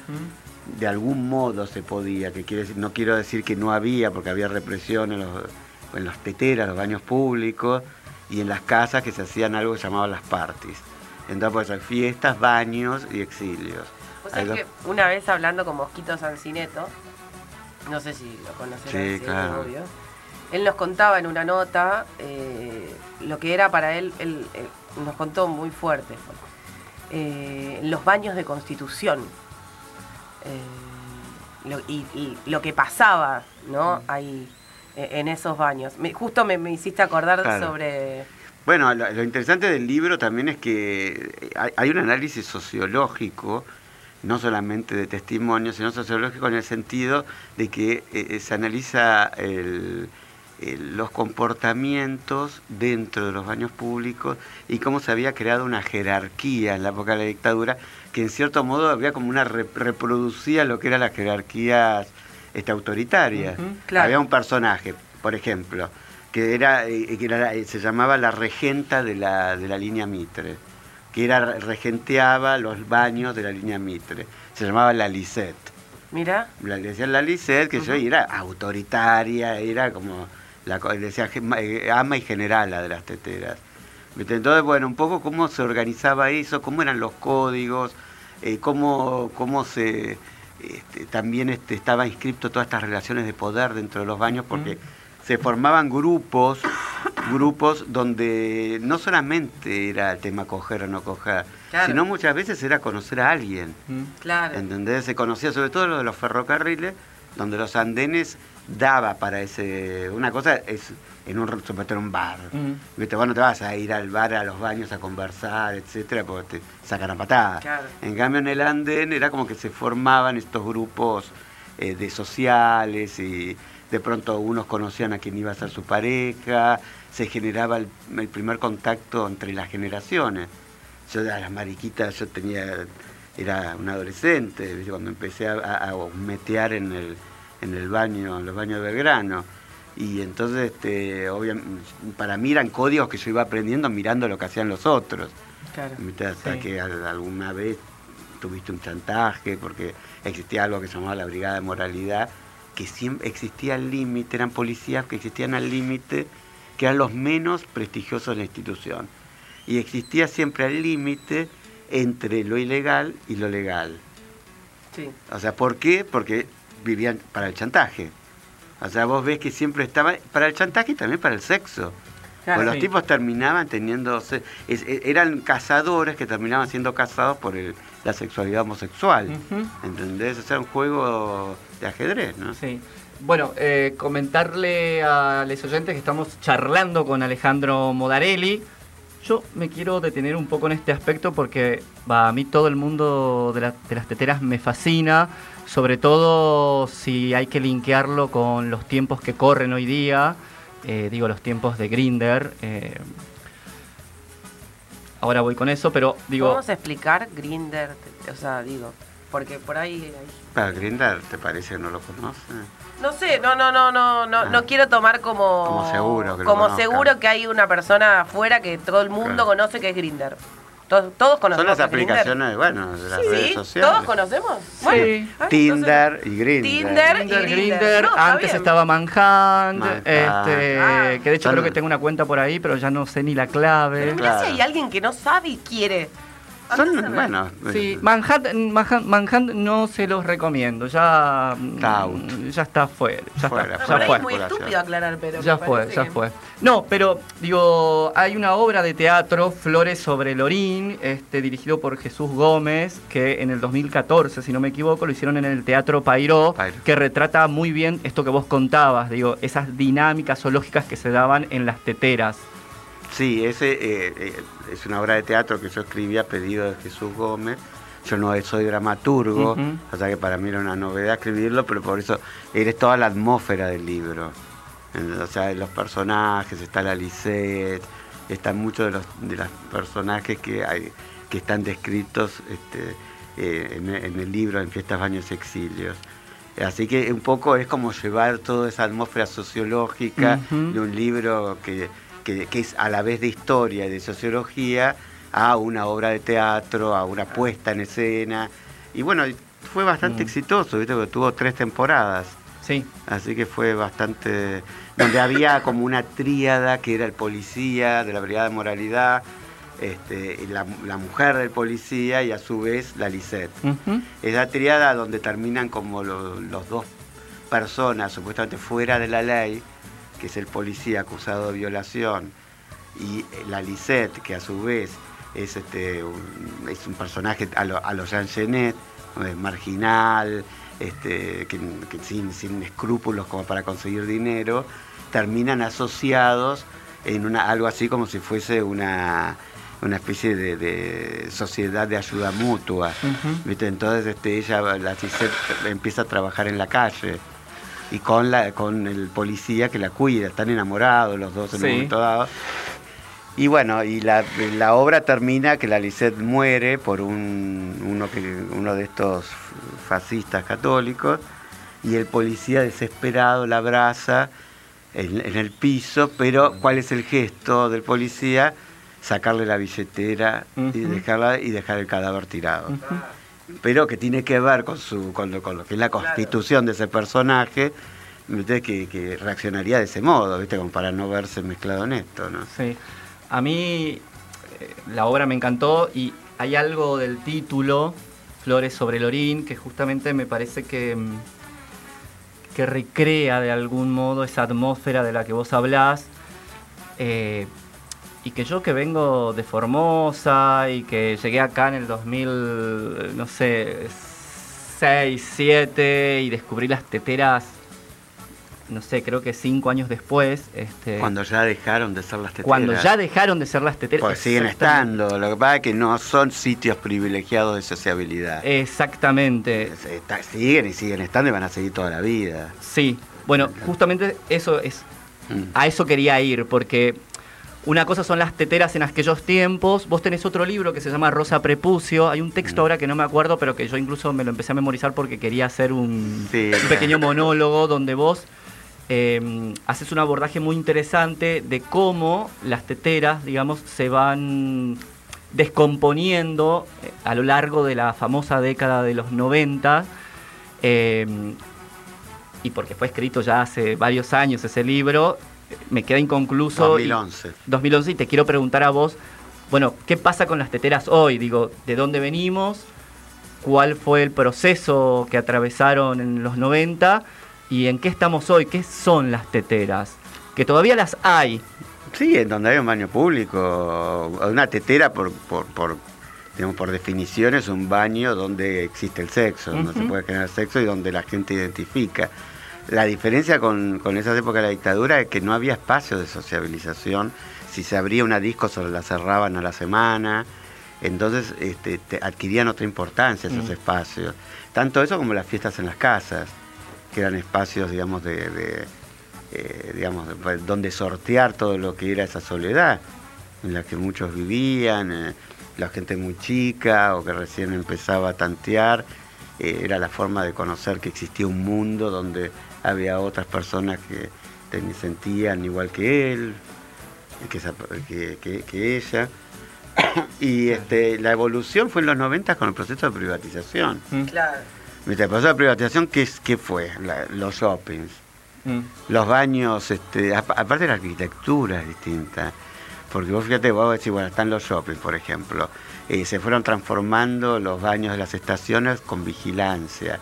de algún modo se podía, que quiere decir, no quiero decir que no había, porque había represión en los, en las teteras, los baños públicos y en las casas que se hacían algo llamado las parties. Entonces, pues, hay fiestas, baños y exilios. Vos sabés que una vez hablando con Mosquito Sancineto, no sé si lo conocerás, Sí, sí, claro. obvio. Él nos contaba en una nota eh, lo que era para él, él, él nos contó muy fuerte, eh, los baños de constitución. Eh, lo- y, y lo que pasaba, ¿no? Ahí, eh, en esos baños. Me- justo me, me hiciste acordar Claro. sobre... Bueno, lo, lo interesante del libro también es que hay, hay un análisis sociológico, no solamente de testimonio, sino sociológico en el sentido de que eh, se analiza el- el- los comportamientos dentro de los baños públicos y cómo se había creado una jerarquía en la época de la dictadura que en cierto modo había como una re- reproducía lo que eran las jerarquías este, autoritarias. Claro. Había un personaje, por ejemplo, que era, eh, que era eh, se llamaba la regenta de la, de la línea Mitre, que era regenteaba los baños de la línea Mitre. Se llamaba la Lisette. Mira, La, le decían la Lisette, que yo y era autoritaria, era como, la, le decía eh, ama y generala de las teteras. Entonces, bueno, un poco cómo se organizaba eso, cómo eran los códigos, eh, cómo, cómo se este, también este, estaba inscripto todas estas relaciones de poder dentro de los baños, porque se formaban grupos, grupos donde no solamente era el tema coger o no coger, Claro. sino muchas veces era conocer a alguien. claro. ¿Entendés? Se conocía sobre todo lo de los ferrocarriles, donde los andenes daba para ese. Una cosa es en un, sobre todo en un bar. Mm. ¿Viste? Vos no te vas a ir al bar, a los baños a conversar, etcétera, porque te sacan a patadas. Claro. En cambio, en el andén era como que se formaban estos grupos eh, de sociales y de pronto unos conocían a quien iba a ser su pareja, se generaba el, el primer contacto entre las generaciones. Yo a las mariquitas, yo tenía, era un adolescente, cuando empecé a, a, metear en el, en el baño, en los baños de Belgrano. Y entonces, este, obviamente, para mí eran códigos que yo iba aprendiendo mirando lo que hacían los otros. Claro. Hasta Sí. que al- alguna vez tuviste un chantaje, porque existía algo que se llamaba la Brigada de Moralidad, que siempre existía al límite, eran policías que existían al límite, que eran los menos prestigiosos de la institución. Y existía siempre al límite entre lo ilegal y lo legal. Sí. O sea, ¿por qué? Porque vivían para el chantaje. O sea, vos ves que siempre estaba para el chantaje y también para el sexo. Claro, Pues los sí. tipos terminaban teniendo... e- eran cazadores que terminaban siendo cazados por el- la sexualidad homosexual. Ujú. ¿Entendés? O sea, un juego de ajedrez, ¿no? Sí. Bueno, eh, comentarle a los oyentes que estamos charlando con Alejandro Modarelli. Yo me quiero detener un poco en este aspecto porque a mí todo el mundo de, la- de las teteras me fascina, sobre todo si hay que linkearlo con los tiempos que corren hoy día, eh, digo los tiempos de Grinder. ahora voy con eso, pero digo... ¿Podemos explicar Grinder? O sea, digo, porque por ahí... ahí- Para Grindr, ¿te parece que no lo conoces? No sé, no, no, no, no, no, Ah. no quiero tomar como... Como seguro que Como seguro que hay una persona afuera que todo el mundo Claro. conoce que es Grinder. Todos, todos Son conocemos las es Grindr. aplicaciones, bueno, de las Sí, redes sí, sociales. todos conocemos. Bueno, ah, Tinder entonces- y Grindr. Tinder. Grinder, y Grinder, Grindr. No, está antes bien. estaba Manhunt, Manhunt. este, Ah. que de hecho Son- creo que tengo una cuenta por ahí, pero ya no sé ni la clave. Pero mirá si Claro. hay alguien que no sabe y quiere. Son, Sí, Manhunt, Manhunt no se los recomiendo, ya, mm, out. ya está fuera, ya Fuera, está, ya fue. es muy estúpido aclarar, pero. Ya fue, ya que- fue. No, pero digo, hay una obra de teatro, Flores sobre Lorín, este, dirigido por Jesús Gómez, que en el 2014, si no me equivoco, lo hicieron en el Teatro Pairó, Pairó. que retrata muy bien esto que vos contabas, digo, esas dinámicas zoológicas que se daban en las teteras. Sí, ese eh, eh, es una obra de teatro que yo escribí a pedido de Jesús Gómez. Yo no soy dramaturgo, Ujú. o sea que para mí era una novedad escribirlo, pero por eso eres toda la atmósfera del libro. O sea, los personajes, está la Lisette, están muchos de los, de los personajes que, hay, que están descritos este, eh, en, en el libro En Fiestas, Baños y Exilios. Así que un poco es como llevar toda esa atmósfera sociológica de un libro que, que- que es a la vez de historia y de sociología a una obra de teatro, a una puesta en escena. Y bueno, fue bastante Mm. exitoso, ¿viste? Porque tuvo tres temporadas. Sí, Así que fue bastante... Donde había como una tríada que era el policía de la Brigada de Moralidad, este, la, la mujer del policía y a su vez la Lisette. ujú, Esa tríada donde terminan como lo- los dos personas supuestamente fuera de la ley, que es el policía acusado de violación, y la Lisette, que a su vez es, este, un, es un personaje a lo, a lo Jean Genet, marginal, este, que, que sin, sin escrúpulos como para conseguir dinero, terminan asociados en una, algo así como si fuese una, una especie de, de sociedad de ayuda mutua. ¿Viste? Entonces este, ella, la Cisette, empieza a trabajar en la calle y con, la, con el policía que la cuida, están enamorados los dos en Sí. un momento dado. Y bueno, y la, la obra termina que la Lisette muere por un, uno, que, uno de estos fascistas católicos y el policía desesperado la abraza en, en el piso, pero ¿cuál es el gesto del policía? Sacarle la billetera y, dejarla, y dejar el cadáver tirado. Pero que tiene que ver con su con lo, con lo que es la constitución de ese personaje ¿viste? Que, que reaccionaría de ese modo viste como para no verse mezclado en esto no Sí. A mí eh, la obra me encantó y hay algo del título, Flores sobre Lorín, que justamente me parece que, mm, que recrea de algún modo esa atmósfera de la que vos hablás. eh, y que yo que vengo de Formosa y que llegué acá en el 2000, no sé, 6, 7 y descubrí las teteras no sé, creo que cinco años después. Este, Cuando ya dejaron de ser las teteras. cuando ya dejaron de ser las teteras. Pues siguen estando, lo que pasa es que no son sitios privilegiados de sociabilidad. Exactamente. Está- siguen y siguen estando y van a seguir toda la vida. Sí. Bueno, justamente eso es. Mm. A eso quería ir, porque una cosa son las teteras en aquellos tiempos. Vos tenés otro libro que se llama Rosa Prepucio. Hay un Mm. texto ahora que no me acuerdo, pero que yo incluso me lo empecé a memorizar porque quería hacer un, Sí. un pequeño monólogo donde vos eh, haces un abordaje muy interesante de cómo las teteras, digamos, se van descomponiendo eh, a lo largo de la famosa década de los 90. eh, y porque fue escrito ya hace varios años ese libro, me queda inconcluso. y- 2011. 2011 y te quiero preguntar a vos, bueno, ¿qué pasa con las teteras hoy? Digo, ¿de dónde venimos? ¿Cuál fue el proceso que atravesaron en los 90? ¿Y en qué estamos hoy? ¿Qué son las teteras? Que todavía las hay. Sí, en donde hay un baño público, una tetera por, por, por, digamos, por definición es un baño donde existe el sexo, donde se Ujú. puede generar sexo y donde la gente identifica. La diferencia con, con esas épocas de la dictadura es que no había espacio de sociabilización. Si se abría una disco, solo la cerraban a la semana. Entonces este, te- adquirían otra importancia esos Mm. espacios. Tanto eso como las fiestas en las casas, que eran espacios, digamos, de, de, eh, digamos, de- donde sortear todo lo que era esa soledad, en la que muchos vivían, eh, la gente muy chica o que recién empezaba a tantear, eh, era la forma de conocer que existía un mundo donde había otras personas que sentían igual que él, que, que- que- que ella. y este, la evolución fue en los 90 con el proceso de privatización. Claro. Mientras el proceso de privatización, ¿qué, qué fue? La- los shoppings, los baños, este, apa- aparte la arquitectura es distinta. Porque vos fíjate, vos decís, bueno, están los shoppings, por ejemplo. Eh, se fueron transformando los baños de las estaciones con vigilancia.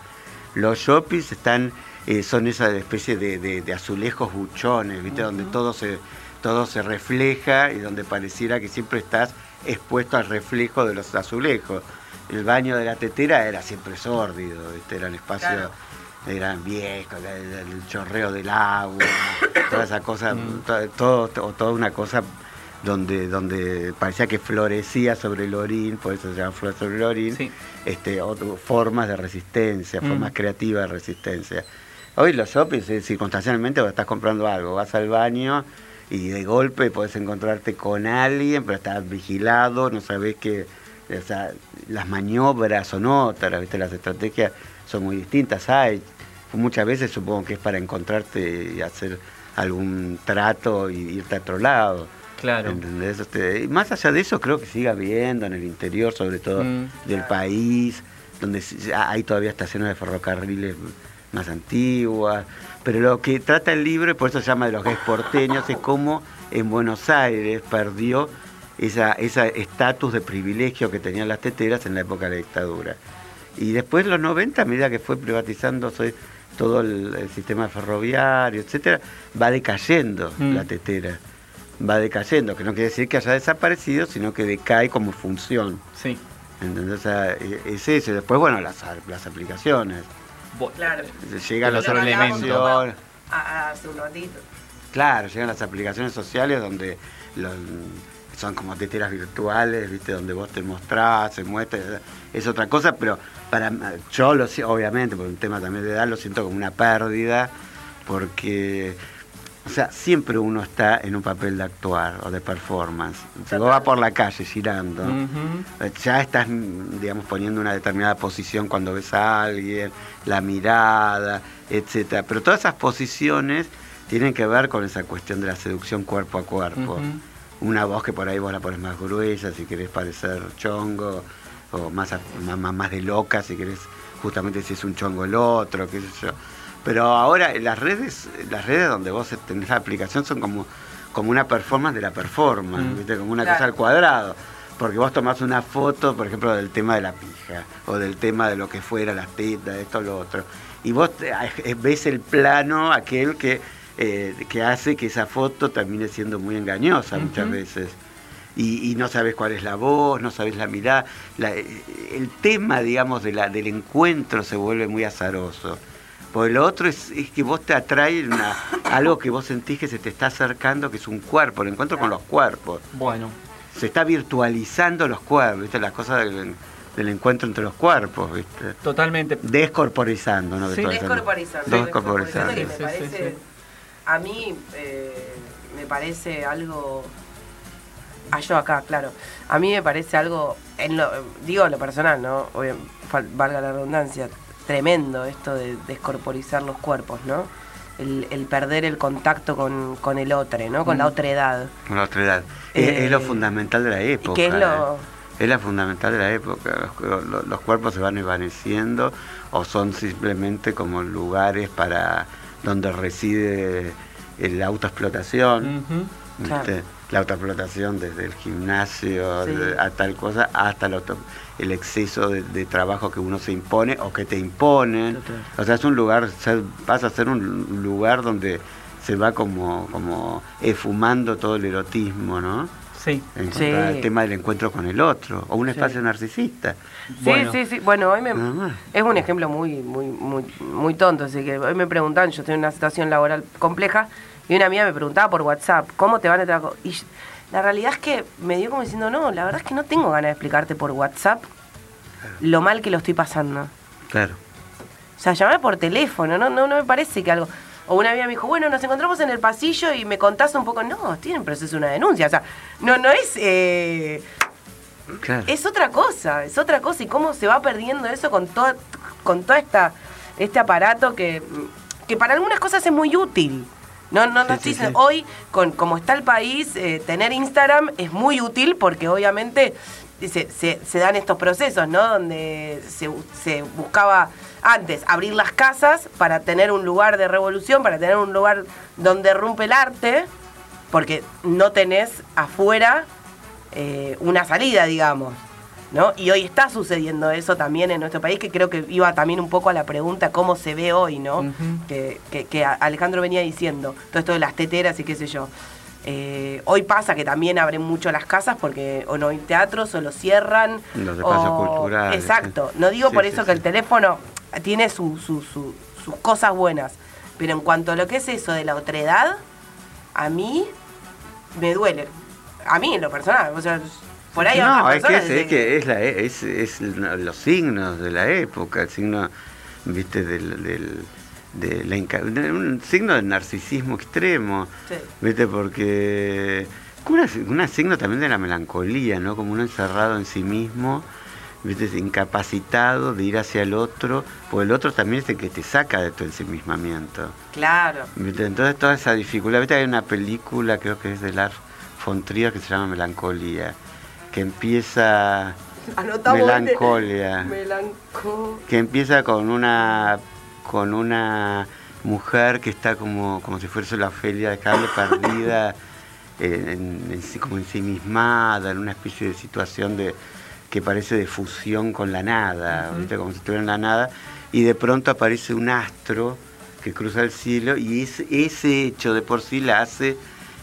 Los shoppings están, eh, son esa especie de, de- de azulejos buchones, ¿viste? Donde todo se, todo se refleja y donde pareciera que siempre estás expuesto al reflejo de los azulejos. El baño de la tetera era siempre sórdido, ¿viste? Eran espacios Claro. eran viejos, el, el chorreo del agua, toda esa cosa, to- todo, to- toda una cosa donde, donde parecía que florecía sobre el orín, por eso se llama flor sobre el orín, Sí. este, otro- formas de resistencia, Mm. formas creativas de resistencia. Hoy los shoppings, circunstancialmente, estás comprando algo, vas al baño y de golpe podés encontrarte con alguien, pero estás vigilado, no sabés que o sea, las maniobras son otras, ¿viste? las estrategias son muy distintas. Hay muchas veces supongo que es para encontrarte y hacer algún trato y irte a otro lado. Claro. ¿Entendés? Este, y más allá de eso, creo que sigue habiendo en el interior, sobre todo Mm. del país, donde hay todavía estaciones de ferrocarriles más antiguas. Pero lo que trata el libro, y por eso se llama de los gays porteños, es cómo en Buenos Aires perdió esa ese estatus de privilegio que tenían las teteras en la época de la dictadura. Y después, los 90, a medida que fue privatizándose todo el, el sistema ferroviario, etcétera, va decayendo Mm. la tetera. Va decayendo, que no quiere decir que haya desaparecido, sino que decae como función. Sí. Sea, e- es eso. Después, bueno, las, las aplicaciones. Claro. Llegan las Otro elemento. aplicaciones. A- ratito. Claro, llegan las aplicaciones sociales donde los- son como teteras virtuales, ¿viste? Donde vos te mostrás, se muestra, es otra cosa, pero para yo lo si- obviamente, por un tema también de edad, lo siento como una pérdida, porque, o sea, siempre uno está en un papel de actuar o de performance. Si vos vas por la calle girando, eh, ya estás, digamos, poniendo una determinada posición cuando ves a alguien, la mirada, etcétera. Pero todas esas posiciones tienen que ver con esa cuestión de la seducción cuerpo a cuerpo. Una voz que por ahí vos la pones más gruesa si querés parecer chongo, o más, más- más de loca si querés justamente si es un chongo el otro, qué sé yo. Pero ahora las redes, las redes donde vos tenés la aplicación son como, como una performance de la performance, Mm. ¿viste? como una Claro. cosa al cuadrado. Porque vos tomás una foto, por ejemplo, del tema de la pija, o del tema de lo que fuera, las tetas, esto, lo otro. Y vos te- eh, ves el plano, aquel que, eh, que hace que esa foto termine siendo muy engañosa muchas veces. Y, y no sabes cuál es la voz, no sabes la mirada. La- el tema, digamos, de la, del encuentro se vuelve muy azaroso. Porque lo otro es, es que vos te atrae una- algo que vos sentís que se te está acercando, que es un cuerpo, el encuentro con los cuerpos. Bueno, Se está virtualizando los cuerpos, ¿viste? La cosa del, del encuentro entre los cuerpos, ¿viste? totalmente. Descorporizando, ¿no? Sí. Descorporizando. Descorporizando. que me Sí, parece, sí, sí. a mí eh, me parece algo... Ah, yo acá, claro. A mí me parece algo, en lo, digo lo personal, ¿no? Obvio, valga la redundancia, tremendo esto de descorporizar los cuerpos, ¿no? El, el perder el contacto con, con el otro, ¿no? Con la otra edad. Con la otra edad. Es, Eh, es lo fundamental de la época. ¿Qué es lo...? ¿eh? Es la fundamental de la época. Los, los- los cuerpos se van desvaneciendo o son simplemente como lugares para donde reside eh, la autoexplotación. Claro. La autoexplotación desde el gimnasio Sí. a tal cosa hasta el, auto- el exceso de, de trabajo que uno se impone o que te imponen. Total. O sea, es un lugar, pasa a ser un lugar donde se va como, como esfumando todo el erotismo, ¿no? Sí. En Sí. al tema del encuentro con el otro, o un Sí. espacio narcisista. Sí, Bueno. sí, sí. Bueno, hoy me, es un ejemplo muy, muy, muy, muy tonto. Así que hoy me preguntaban, yo estoy en una situación laboral compleja, y una amiga me preguntaba por WhatsApp, ¿cómo te van a trabajar? Y la realidad es que me dio como diciendo, no, la verdad es que no tengo ganas de explicarte por WhatsApp lo mal que lo estoy pasando. Claro. O sea, llamame por teléfono, no, no, no me parece que algo. O una amiga me dijo, bueno, nos encontramos en el pasillo y me contás un poco. No, estoy en proceso de una denuncia. O sea, no, no es. eh, Claro. es otra cosa, es otra cosa. Y cómo se va perdiendo eso con todo, con toda esta, este aparato que, que para algunas cosas es muy útil. No, no, no Sí, estoy sí, diciendo- sí. Hoy, con como está el país, eh, tener Instagram es muy útil porque obviamente se, se- se dan estos procesos, ¿no? Donde se, se buscaba antes abrir las casas para tener un lugar de revolución, para tener un lugar donde rompe el arte, porque no tenés afuera eh, una salida, digamos. ¿No? Y hoy está sucediendo eso también en nuestro país, que creo que iba también un poco a la pregunta cómo se ve hoy, ¿no? Que, que- que Alejandro venía diciendo, todo esto de las teteras y qué sé yo. Eh, hoy pasa que también abren mucho las casas porque o no hay teatros o lo cierran. Los espacios o- culturales, Exacto. No digo Sí, por eso sí. que el teléfono tiene su- su- su- sus cosas buenas, pero en cuanto a lo que es eso de la otredad, a mí me duele. A mí en lo personal. O sea, por ahí no, otras es que es, dicen es que es, la, es, es los signos de la época, el signo, viste, del, del- de la un signo de narcisismo extremo, Sí. viste, porque un signo también de la melancolía, ¿no? Como uno encerrado en sí mismo, viste, incapacitado de ir hacia el otro, porque el otro también es el que te saca de tu ensimismamiento. Claro. ¿Viste? Entonces toda esa dificultad, ¿viste? hay una película, creo que es de Lars von Trier, que se llama Melancolía, que empieza Anotamos Melancolia, Melanco. que empieza con una con una mujer que está como, como si fuese la Ofelia de Cable perdida, en, en- como ensimismada, en una especie de situación de que parece de fusión con la nada, ¿viste? como si estuviera en la nada, y de pronto aparece un astro que cruza el cielo y ese hecho de por sí la hace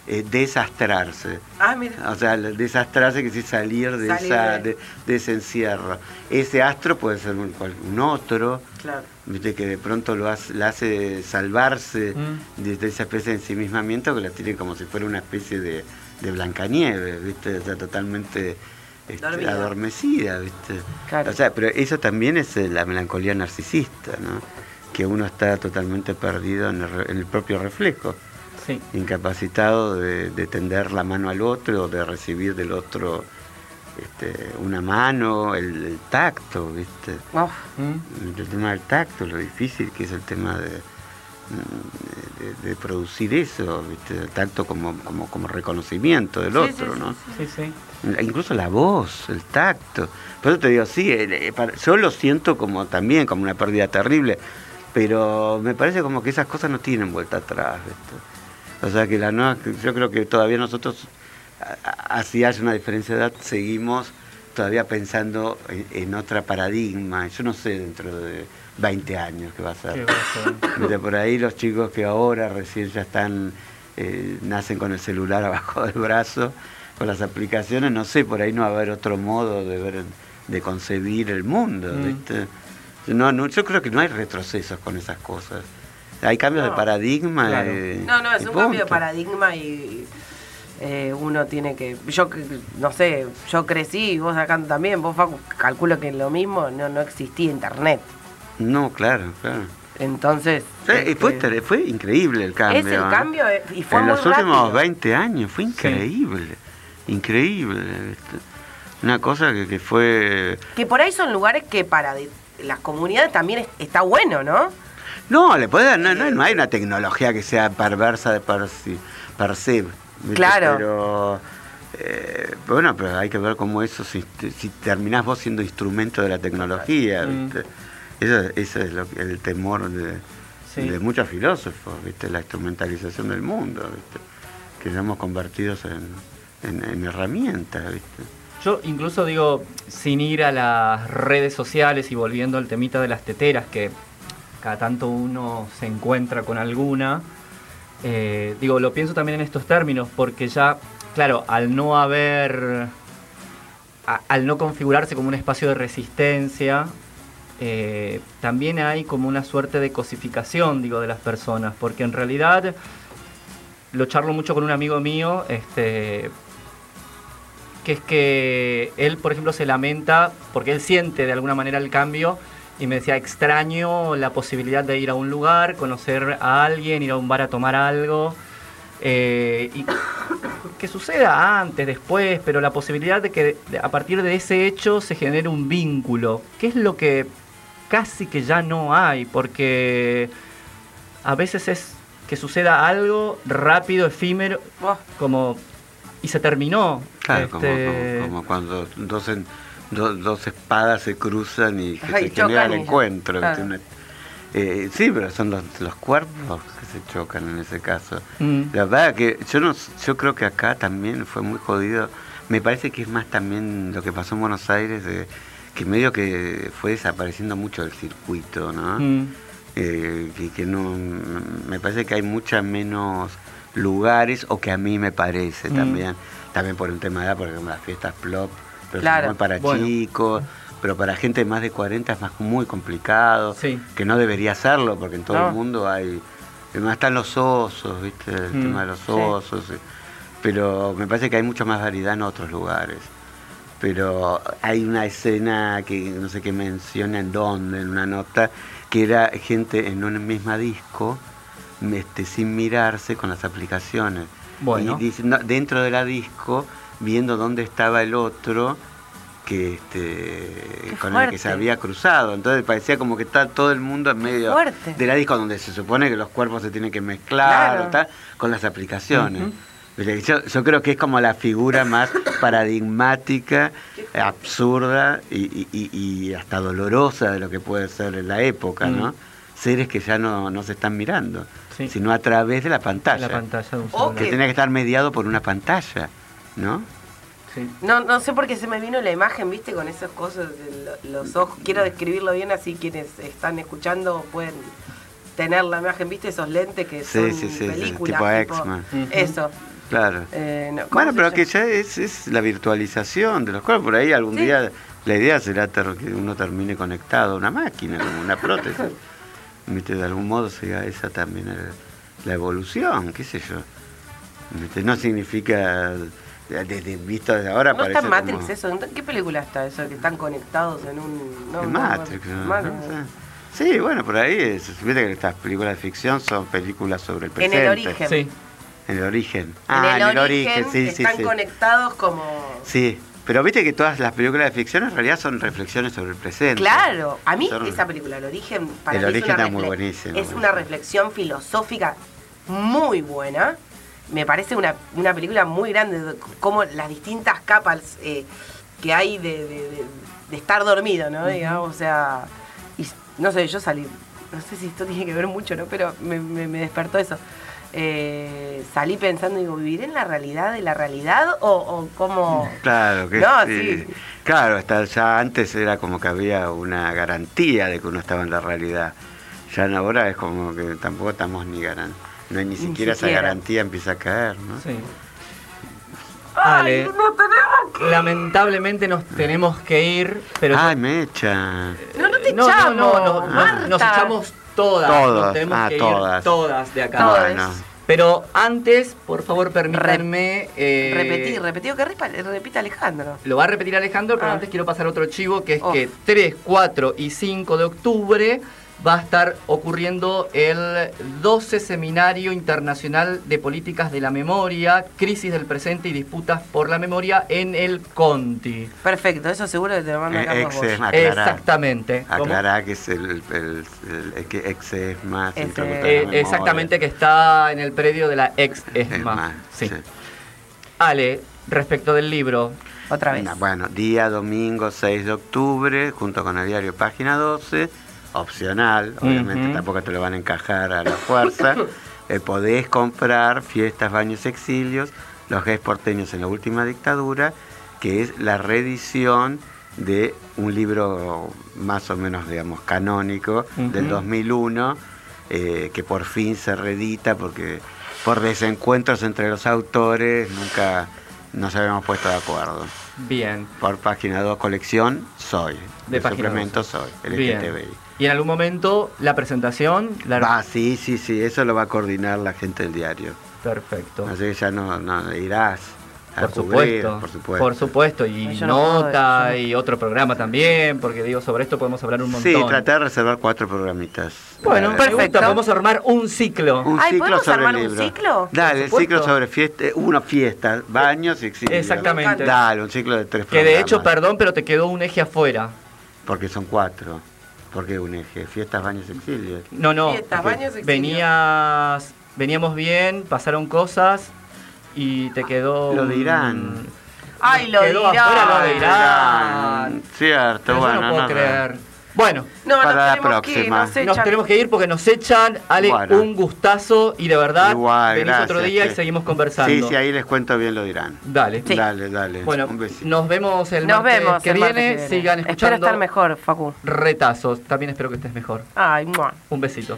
eh, desastrarse. Ah, mira. O sea, desastrarse que sí salir de, Salir esa, de- de, de ese encierro. Ese astro puede ser un, otro, Claro. viste que de pronto lo hace, la hace salvarse Mm. de, de esa especie de ensimismamiento que la tiene como si fuera una especie de, de Blancanieves, viste, o sea, totalmente este, adormecida, viste. Claro. O sea, pero eso también es eh, la melancolía narcisista, ¿no? Que uno está totalmente perdido en el, en el propio reflejo Sí. incapacitado de, de tender la mano al otro o de recibir del otro este, una mano, el, el tacto, ¿viste? Mm. El tema del tacto, lo difícil que es el tema de, de, de producir eso, ¿viste? El tacto como, como, como reconocimiento del Sí, otro, sí, ¿no? Sí, sí. Incluso la voz, el tacto. Por eso te digo, sí, eh, para- yo lo siento como también como una pérdida terrible, pero me parece como que esas cosas no tienen vuelta atrás. ¿viste? O sea que la nueva, yo creo que todavía nosotros, así hay una diferencia de edad, seguimos todavía pensando en, en otra paradigma. Yo no sé dentro de 20 años qué va a ser. Por ahí los chicos que ahora recién ya están, eh, nacen con el celular abajo del brazo, con las aplicaciones, no sé, por ahí no va a haber otro modo de ver, de concebir el mundo, Mm. ¿viste? No, no, yo creo que no hay retrocesos con esas cosas. Hay cambios No. de paradigma. Claro. eh, No, no, es un cambio de paradigma y eh, uno tiene que. Yo, que- no sé, yo crecí y vos acá también, vos Facu, calculo que lo mismo, no, no existía internet. No, claro, claro. Entonces. Sí, y fue, este, fue increíble el cambio. es el ¿eh? cambio y fue en muy los últimos rápido. 20 años fue increíble. Increíble. ¿viste? Una cosa que, que fue. Que por ahí son lugares que para de- las comunidades también es- está bueno, ¿no? No, le puede dar, no, no, no hay una tecnología que sea perversa de per, per se. Claro. Pero, eh, bueno, pero hay que ver cómo eso, si, si terminás vos siendo instrumento de la tecnología, Mm. ¿viste? Eso, eso es lo que- el temor de, Sí. de muchos filósofos, ¿viste? La instrumentalización del mundo, ¿viste? Que somos convertidos en, en, en herramientas, ¿viste? Yo incluso digo, sin ir a las redes sociales y volviendo al temita de las teteras, que cada tanto uno se encuentra con alguna, eh, digo, lo pienso también en estos términos, porque ya, claro, al no haber, al no configurarse como un espacio de resistencia, eh, también hay como una suerte de cosificación, digo, de las personas, porque en realidad lo charlo mucho con un amigo mío, este, que es que él, por ejemplo, se lamenta porque él siente de alguna manera el cambio y me decía, extraño la posibilidad de ir a un lugar, conocer a alguien, ir a un bar a tomar algo. eh, y que suceda antes, después, pero la posibilidad de que a partir de ese hecho se genere un vínculo, que es lo que casi que ya no hay, porque a veces es que suceda algo rápido, efímero, como y se terminó. Claro, como, Este, como- como cuando dos, en- do- dos espadas se cruzan y que se genera el encuentro. claro. ¿viste? Una- eh, sí, pero son los, los cuerpos que se chocan en ese caso. mm, La verdad que yo no, yo creo que acá también fue muy jodido. Me parece que es más también lo que pasó en Buenos Aires, de- que medio que fue desapareciendo mucho el circuito, ¿no? mm, eh, que, que no me parece que hay muchas menos lugares o que a mí me parece Mm. también también por un tema de edad porque como las fiestas plop pero Claro. para Bueno. chicos pero para gente de más de 40 es más muy complicado Sí. que no debería serlo porque en todo No. el mundo hay además están los osos viste el Mm, tema de los osos eh, pero me parece que hay mucha más variedad en otros lugares pero hay una escena que no sé qué menciona en dónde, en una nota, que era gente en una misma disco, este, sin mirarse con las aplicaciones. Bueno. Y dice, no, dentro de la disco, viendo dónde estaba el otro que este con el que se había cruzado. Entonces parecía como que está todo el mundo en medio fuerte. de la disco donde se supone que los cuerpos se tienen que mezclar Claro. o tal, con las aplicaciones. Yo, yo creo que es como la figura más paradigmática, absurda y, y- y- y hasta dolorosa de lo que puede ser en la época, ¿no? Mm. Seres que ya no, no se están mirando, Sí. sino a través de la pantalla. la pantalla de un. Que tiene que estar mediado por una pantalla, ¿no? Sí. No, no sé por qué se me vino la imagen, viste, con esas cosas de los ojos. Quiero describirlo bien así quienes están escuchando pueden tener la imagen, viste, esos lentes que Sí, son sí, sí, sí, películas. tipo tipo- X-Men. Eso. Claro. Eh, no, ¿cómo Bueno, pero que ya es, es la virtualización de los cuerpos. Por ahí algún Sí. día la idea será que uno termine conectado a una máquina, como una prótesis. ¿Viste? De algún modo sea esa también el- la evolución, qué sé yo. ¿Viste? No significa, desde, visto desde ahora, ¿No está parece en Matrix como- eso? ¿En qué película está eso? Que están conectados en un... No, en no, Matrix, no, ¿no? Matrix. No sé. Sí, bueno, por ahí, es, viste que estas películas de ficción son películas sobre el En presente. el origen. Sí. En el origen. En Ah, el, origen, sí, sí, están sí. conectados como... Sí, pero viste que todas las películas de ficción en realidad son reflexiones sobre el presente. Claro, a mí Son- esa película, El Origen, para El mí Origen es, una está muy buenísimo, es una reflexión filosófica muy buena. Me parece una, una película muy grande, de como las distintas capas eh, que hay de, de- de- de estar dormido, ¿no? Digamos, o sea, y no sé, yo salí, no sé si esto tiene que ver mucho, ¿no? Pero me, me- me despertó eso. Eh, salí pensando, digo, ¿viviré en la realidad de la realidad o, o cómo...? Claro, que No, sí. sí. Claro, hasta ya antes era como que había una garantía de que uno estaba en la realidad. Ya ahora es como que tampoco estamos ni garan, no hay ni Ni siquiera esa garantía empieza a caer, ¿no? Sí. Ale, lamentablemente nos tenemos que ir, pero Ay, Mecha. No, no te no, echamos? no, no, no, nos echamos todas. Todas, Nos tenemos ah, que todas. ir todas de acá. Todas. Bueno, Pero antes, por favor, permítanme. eh, Repetí, repetí, que repita Alejandro. Lo va a repetir Alejandro, pero Ah. antes quiero pasar otro chivo, que es Oh. que 3, 4 y 5 de octubre va a estar ocurriendo el 12 Seminario Internacional de Políticas de la Memoria, Crisis del Presente y Disputas por la Memoria en el Conti. Perfecto, eso seguro que te lo manda eh, Carlos exe- Bosch. aclará, Exactamente. Aclará que es el, el, el- el- que exesma, Ese- Centro Cultural de Eh, exactamente, que está en el predio de la ex ESMA. Esma, Sí. sí. Ale, respecto del libro, Otra vez. Bueno, día domingo 6 de octubre, junto con el diario Página 12, opcional, obviamente tampoco te lo van a encajar a la fuerza. eh, podés comprar Fiestas, Baños, Exilios, los gays porteños en la última dictadura, que es la reedición de un libro más o menos, digamos, canónico del Ujú. 2001, eh, que por fin se reedita porque por desencuentros entre los autores nunca nos habíamos puesto de acuerdo. bien. Por página 2, colección Soy. De De página suplemento 2. Soy, Bien. Y en algún momento la presentación, la... Va, sí, sí, sí, eso lo va a coordinar la gente del diario. Perfecto. Así que ya no, no irás a Por cubrir, supuesto, por supuesto. por supuesto, y Yo nota no- y otro programa también, porque digo, sobre esto podemos hablar un montón. Sí, traté de reservar cuatro programitas. Bueno, Eh, Perfecto. podemos armar un ciclo. Un Ay, ciclo ¿podemos sobre armar el un libro. ciclo? Dale, el ciclo sobre fiesta, uno fiestas, baños y exilios. Exactamente. Dale, un ciclo de tres Que de hecho, programas. perdón, pero te quedó un eje afuera. Porque son cuatro. ¿Por qué un eje? Fiestas, baños, exilios. No, no. Fiestas, porque baños, exilio. venías, veníamos bien, pasaron cosas y te quedó. Lo dirán. Ay, lo dirán. afuera, lo dirán. Cierto, Pero yo bueno, no puedo no, creer. Bueno, No, Para nos la tenemos que ir, próxima. nos nos tenemos que ir porque nos echan. Ale, Bueno. un gustazo y de verdad, Igual, venís gracias, otro día y sí. seguimos conversando. Sí, sí, ahí les cuento bien lo dirán. Dale. Sí. Dale, dale. Bueno, un besito. nos vemos el Nos martes vemos que el viene. martes que viene. Sigan Espero escuchando estar mejor, Facu. retazos. También espero que estés mejor. Ay. Un besito.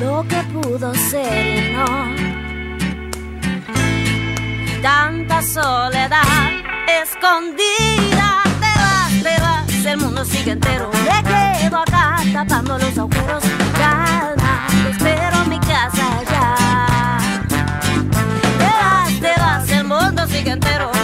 lo que pudo ser no. Tanta soledad escondida, te vas, te vas, el mundo sigue entero. Me quedo acá tapando los agujeros. Calma, te espero en mi casa ya. Te vas, te vas, el mundo sigue entero.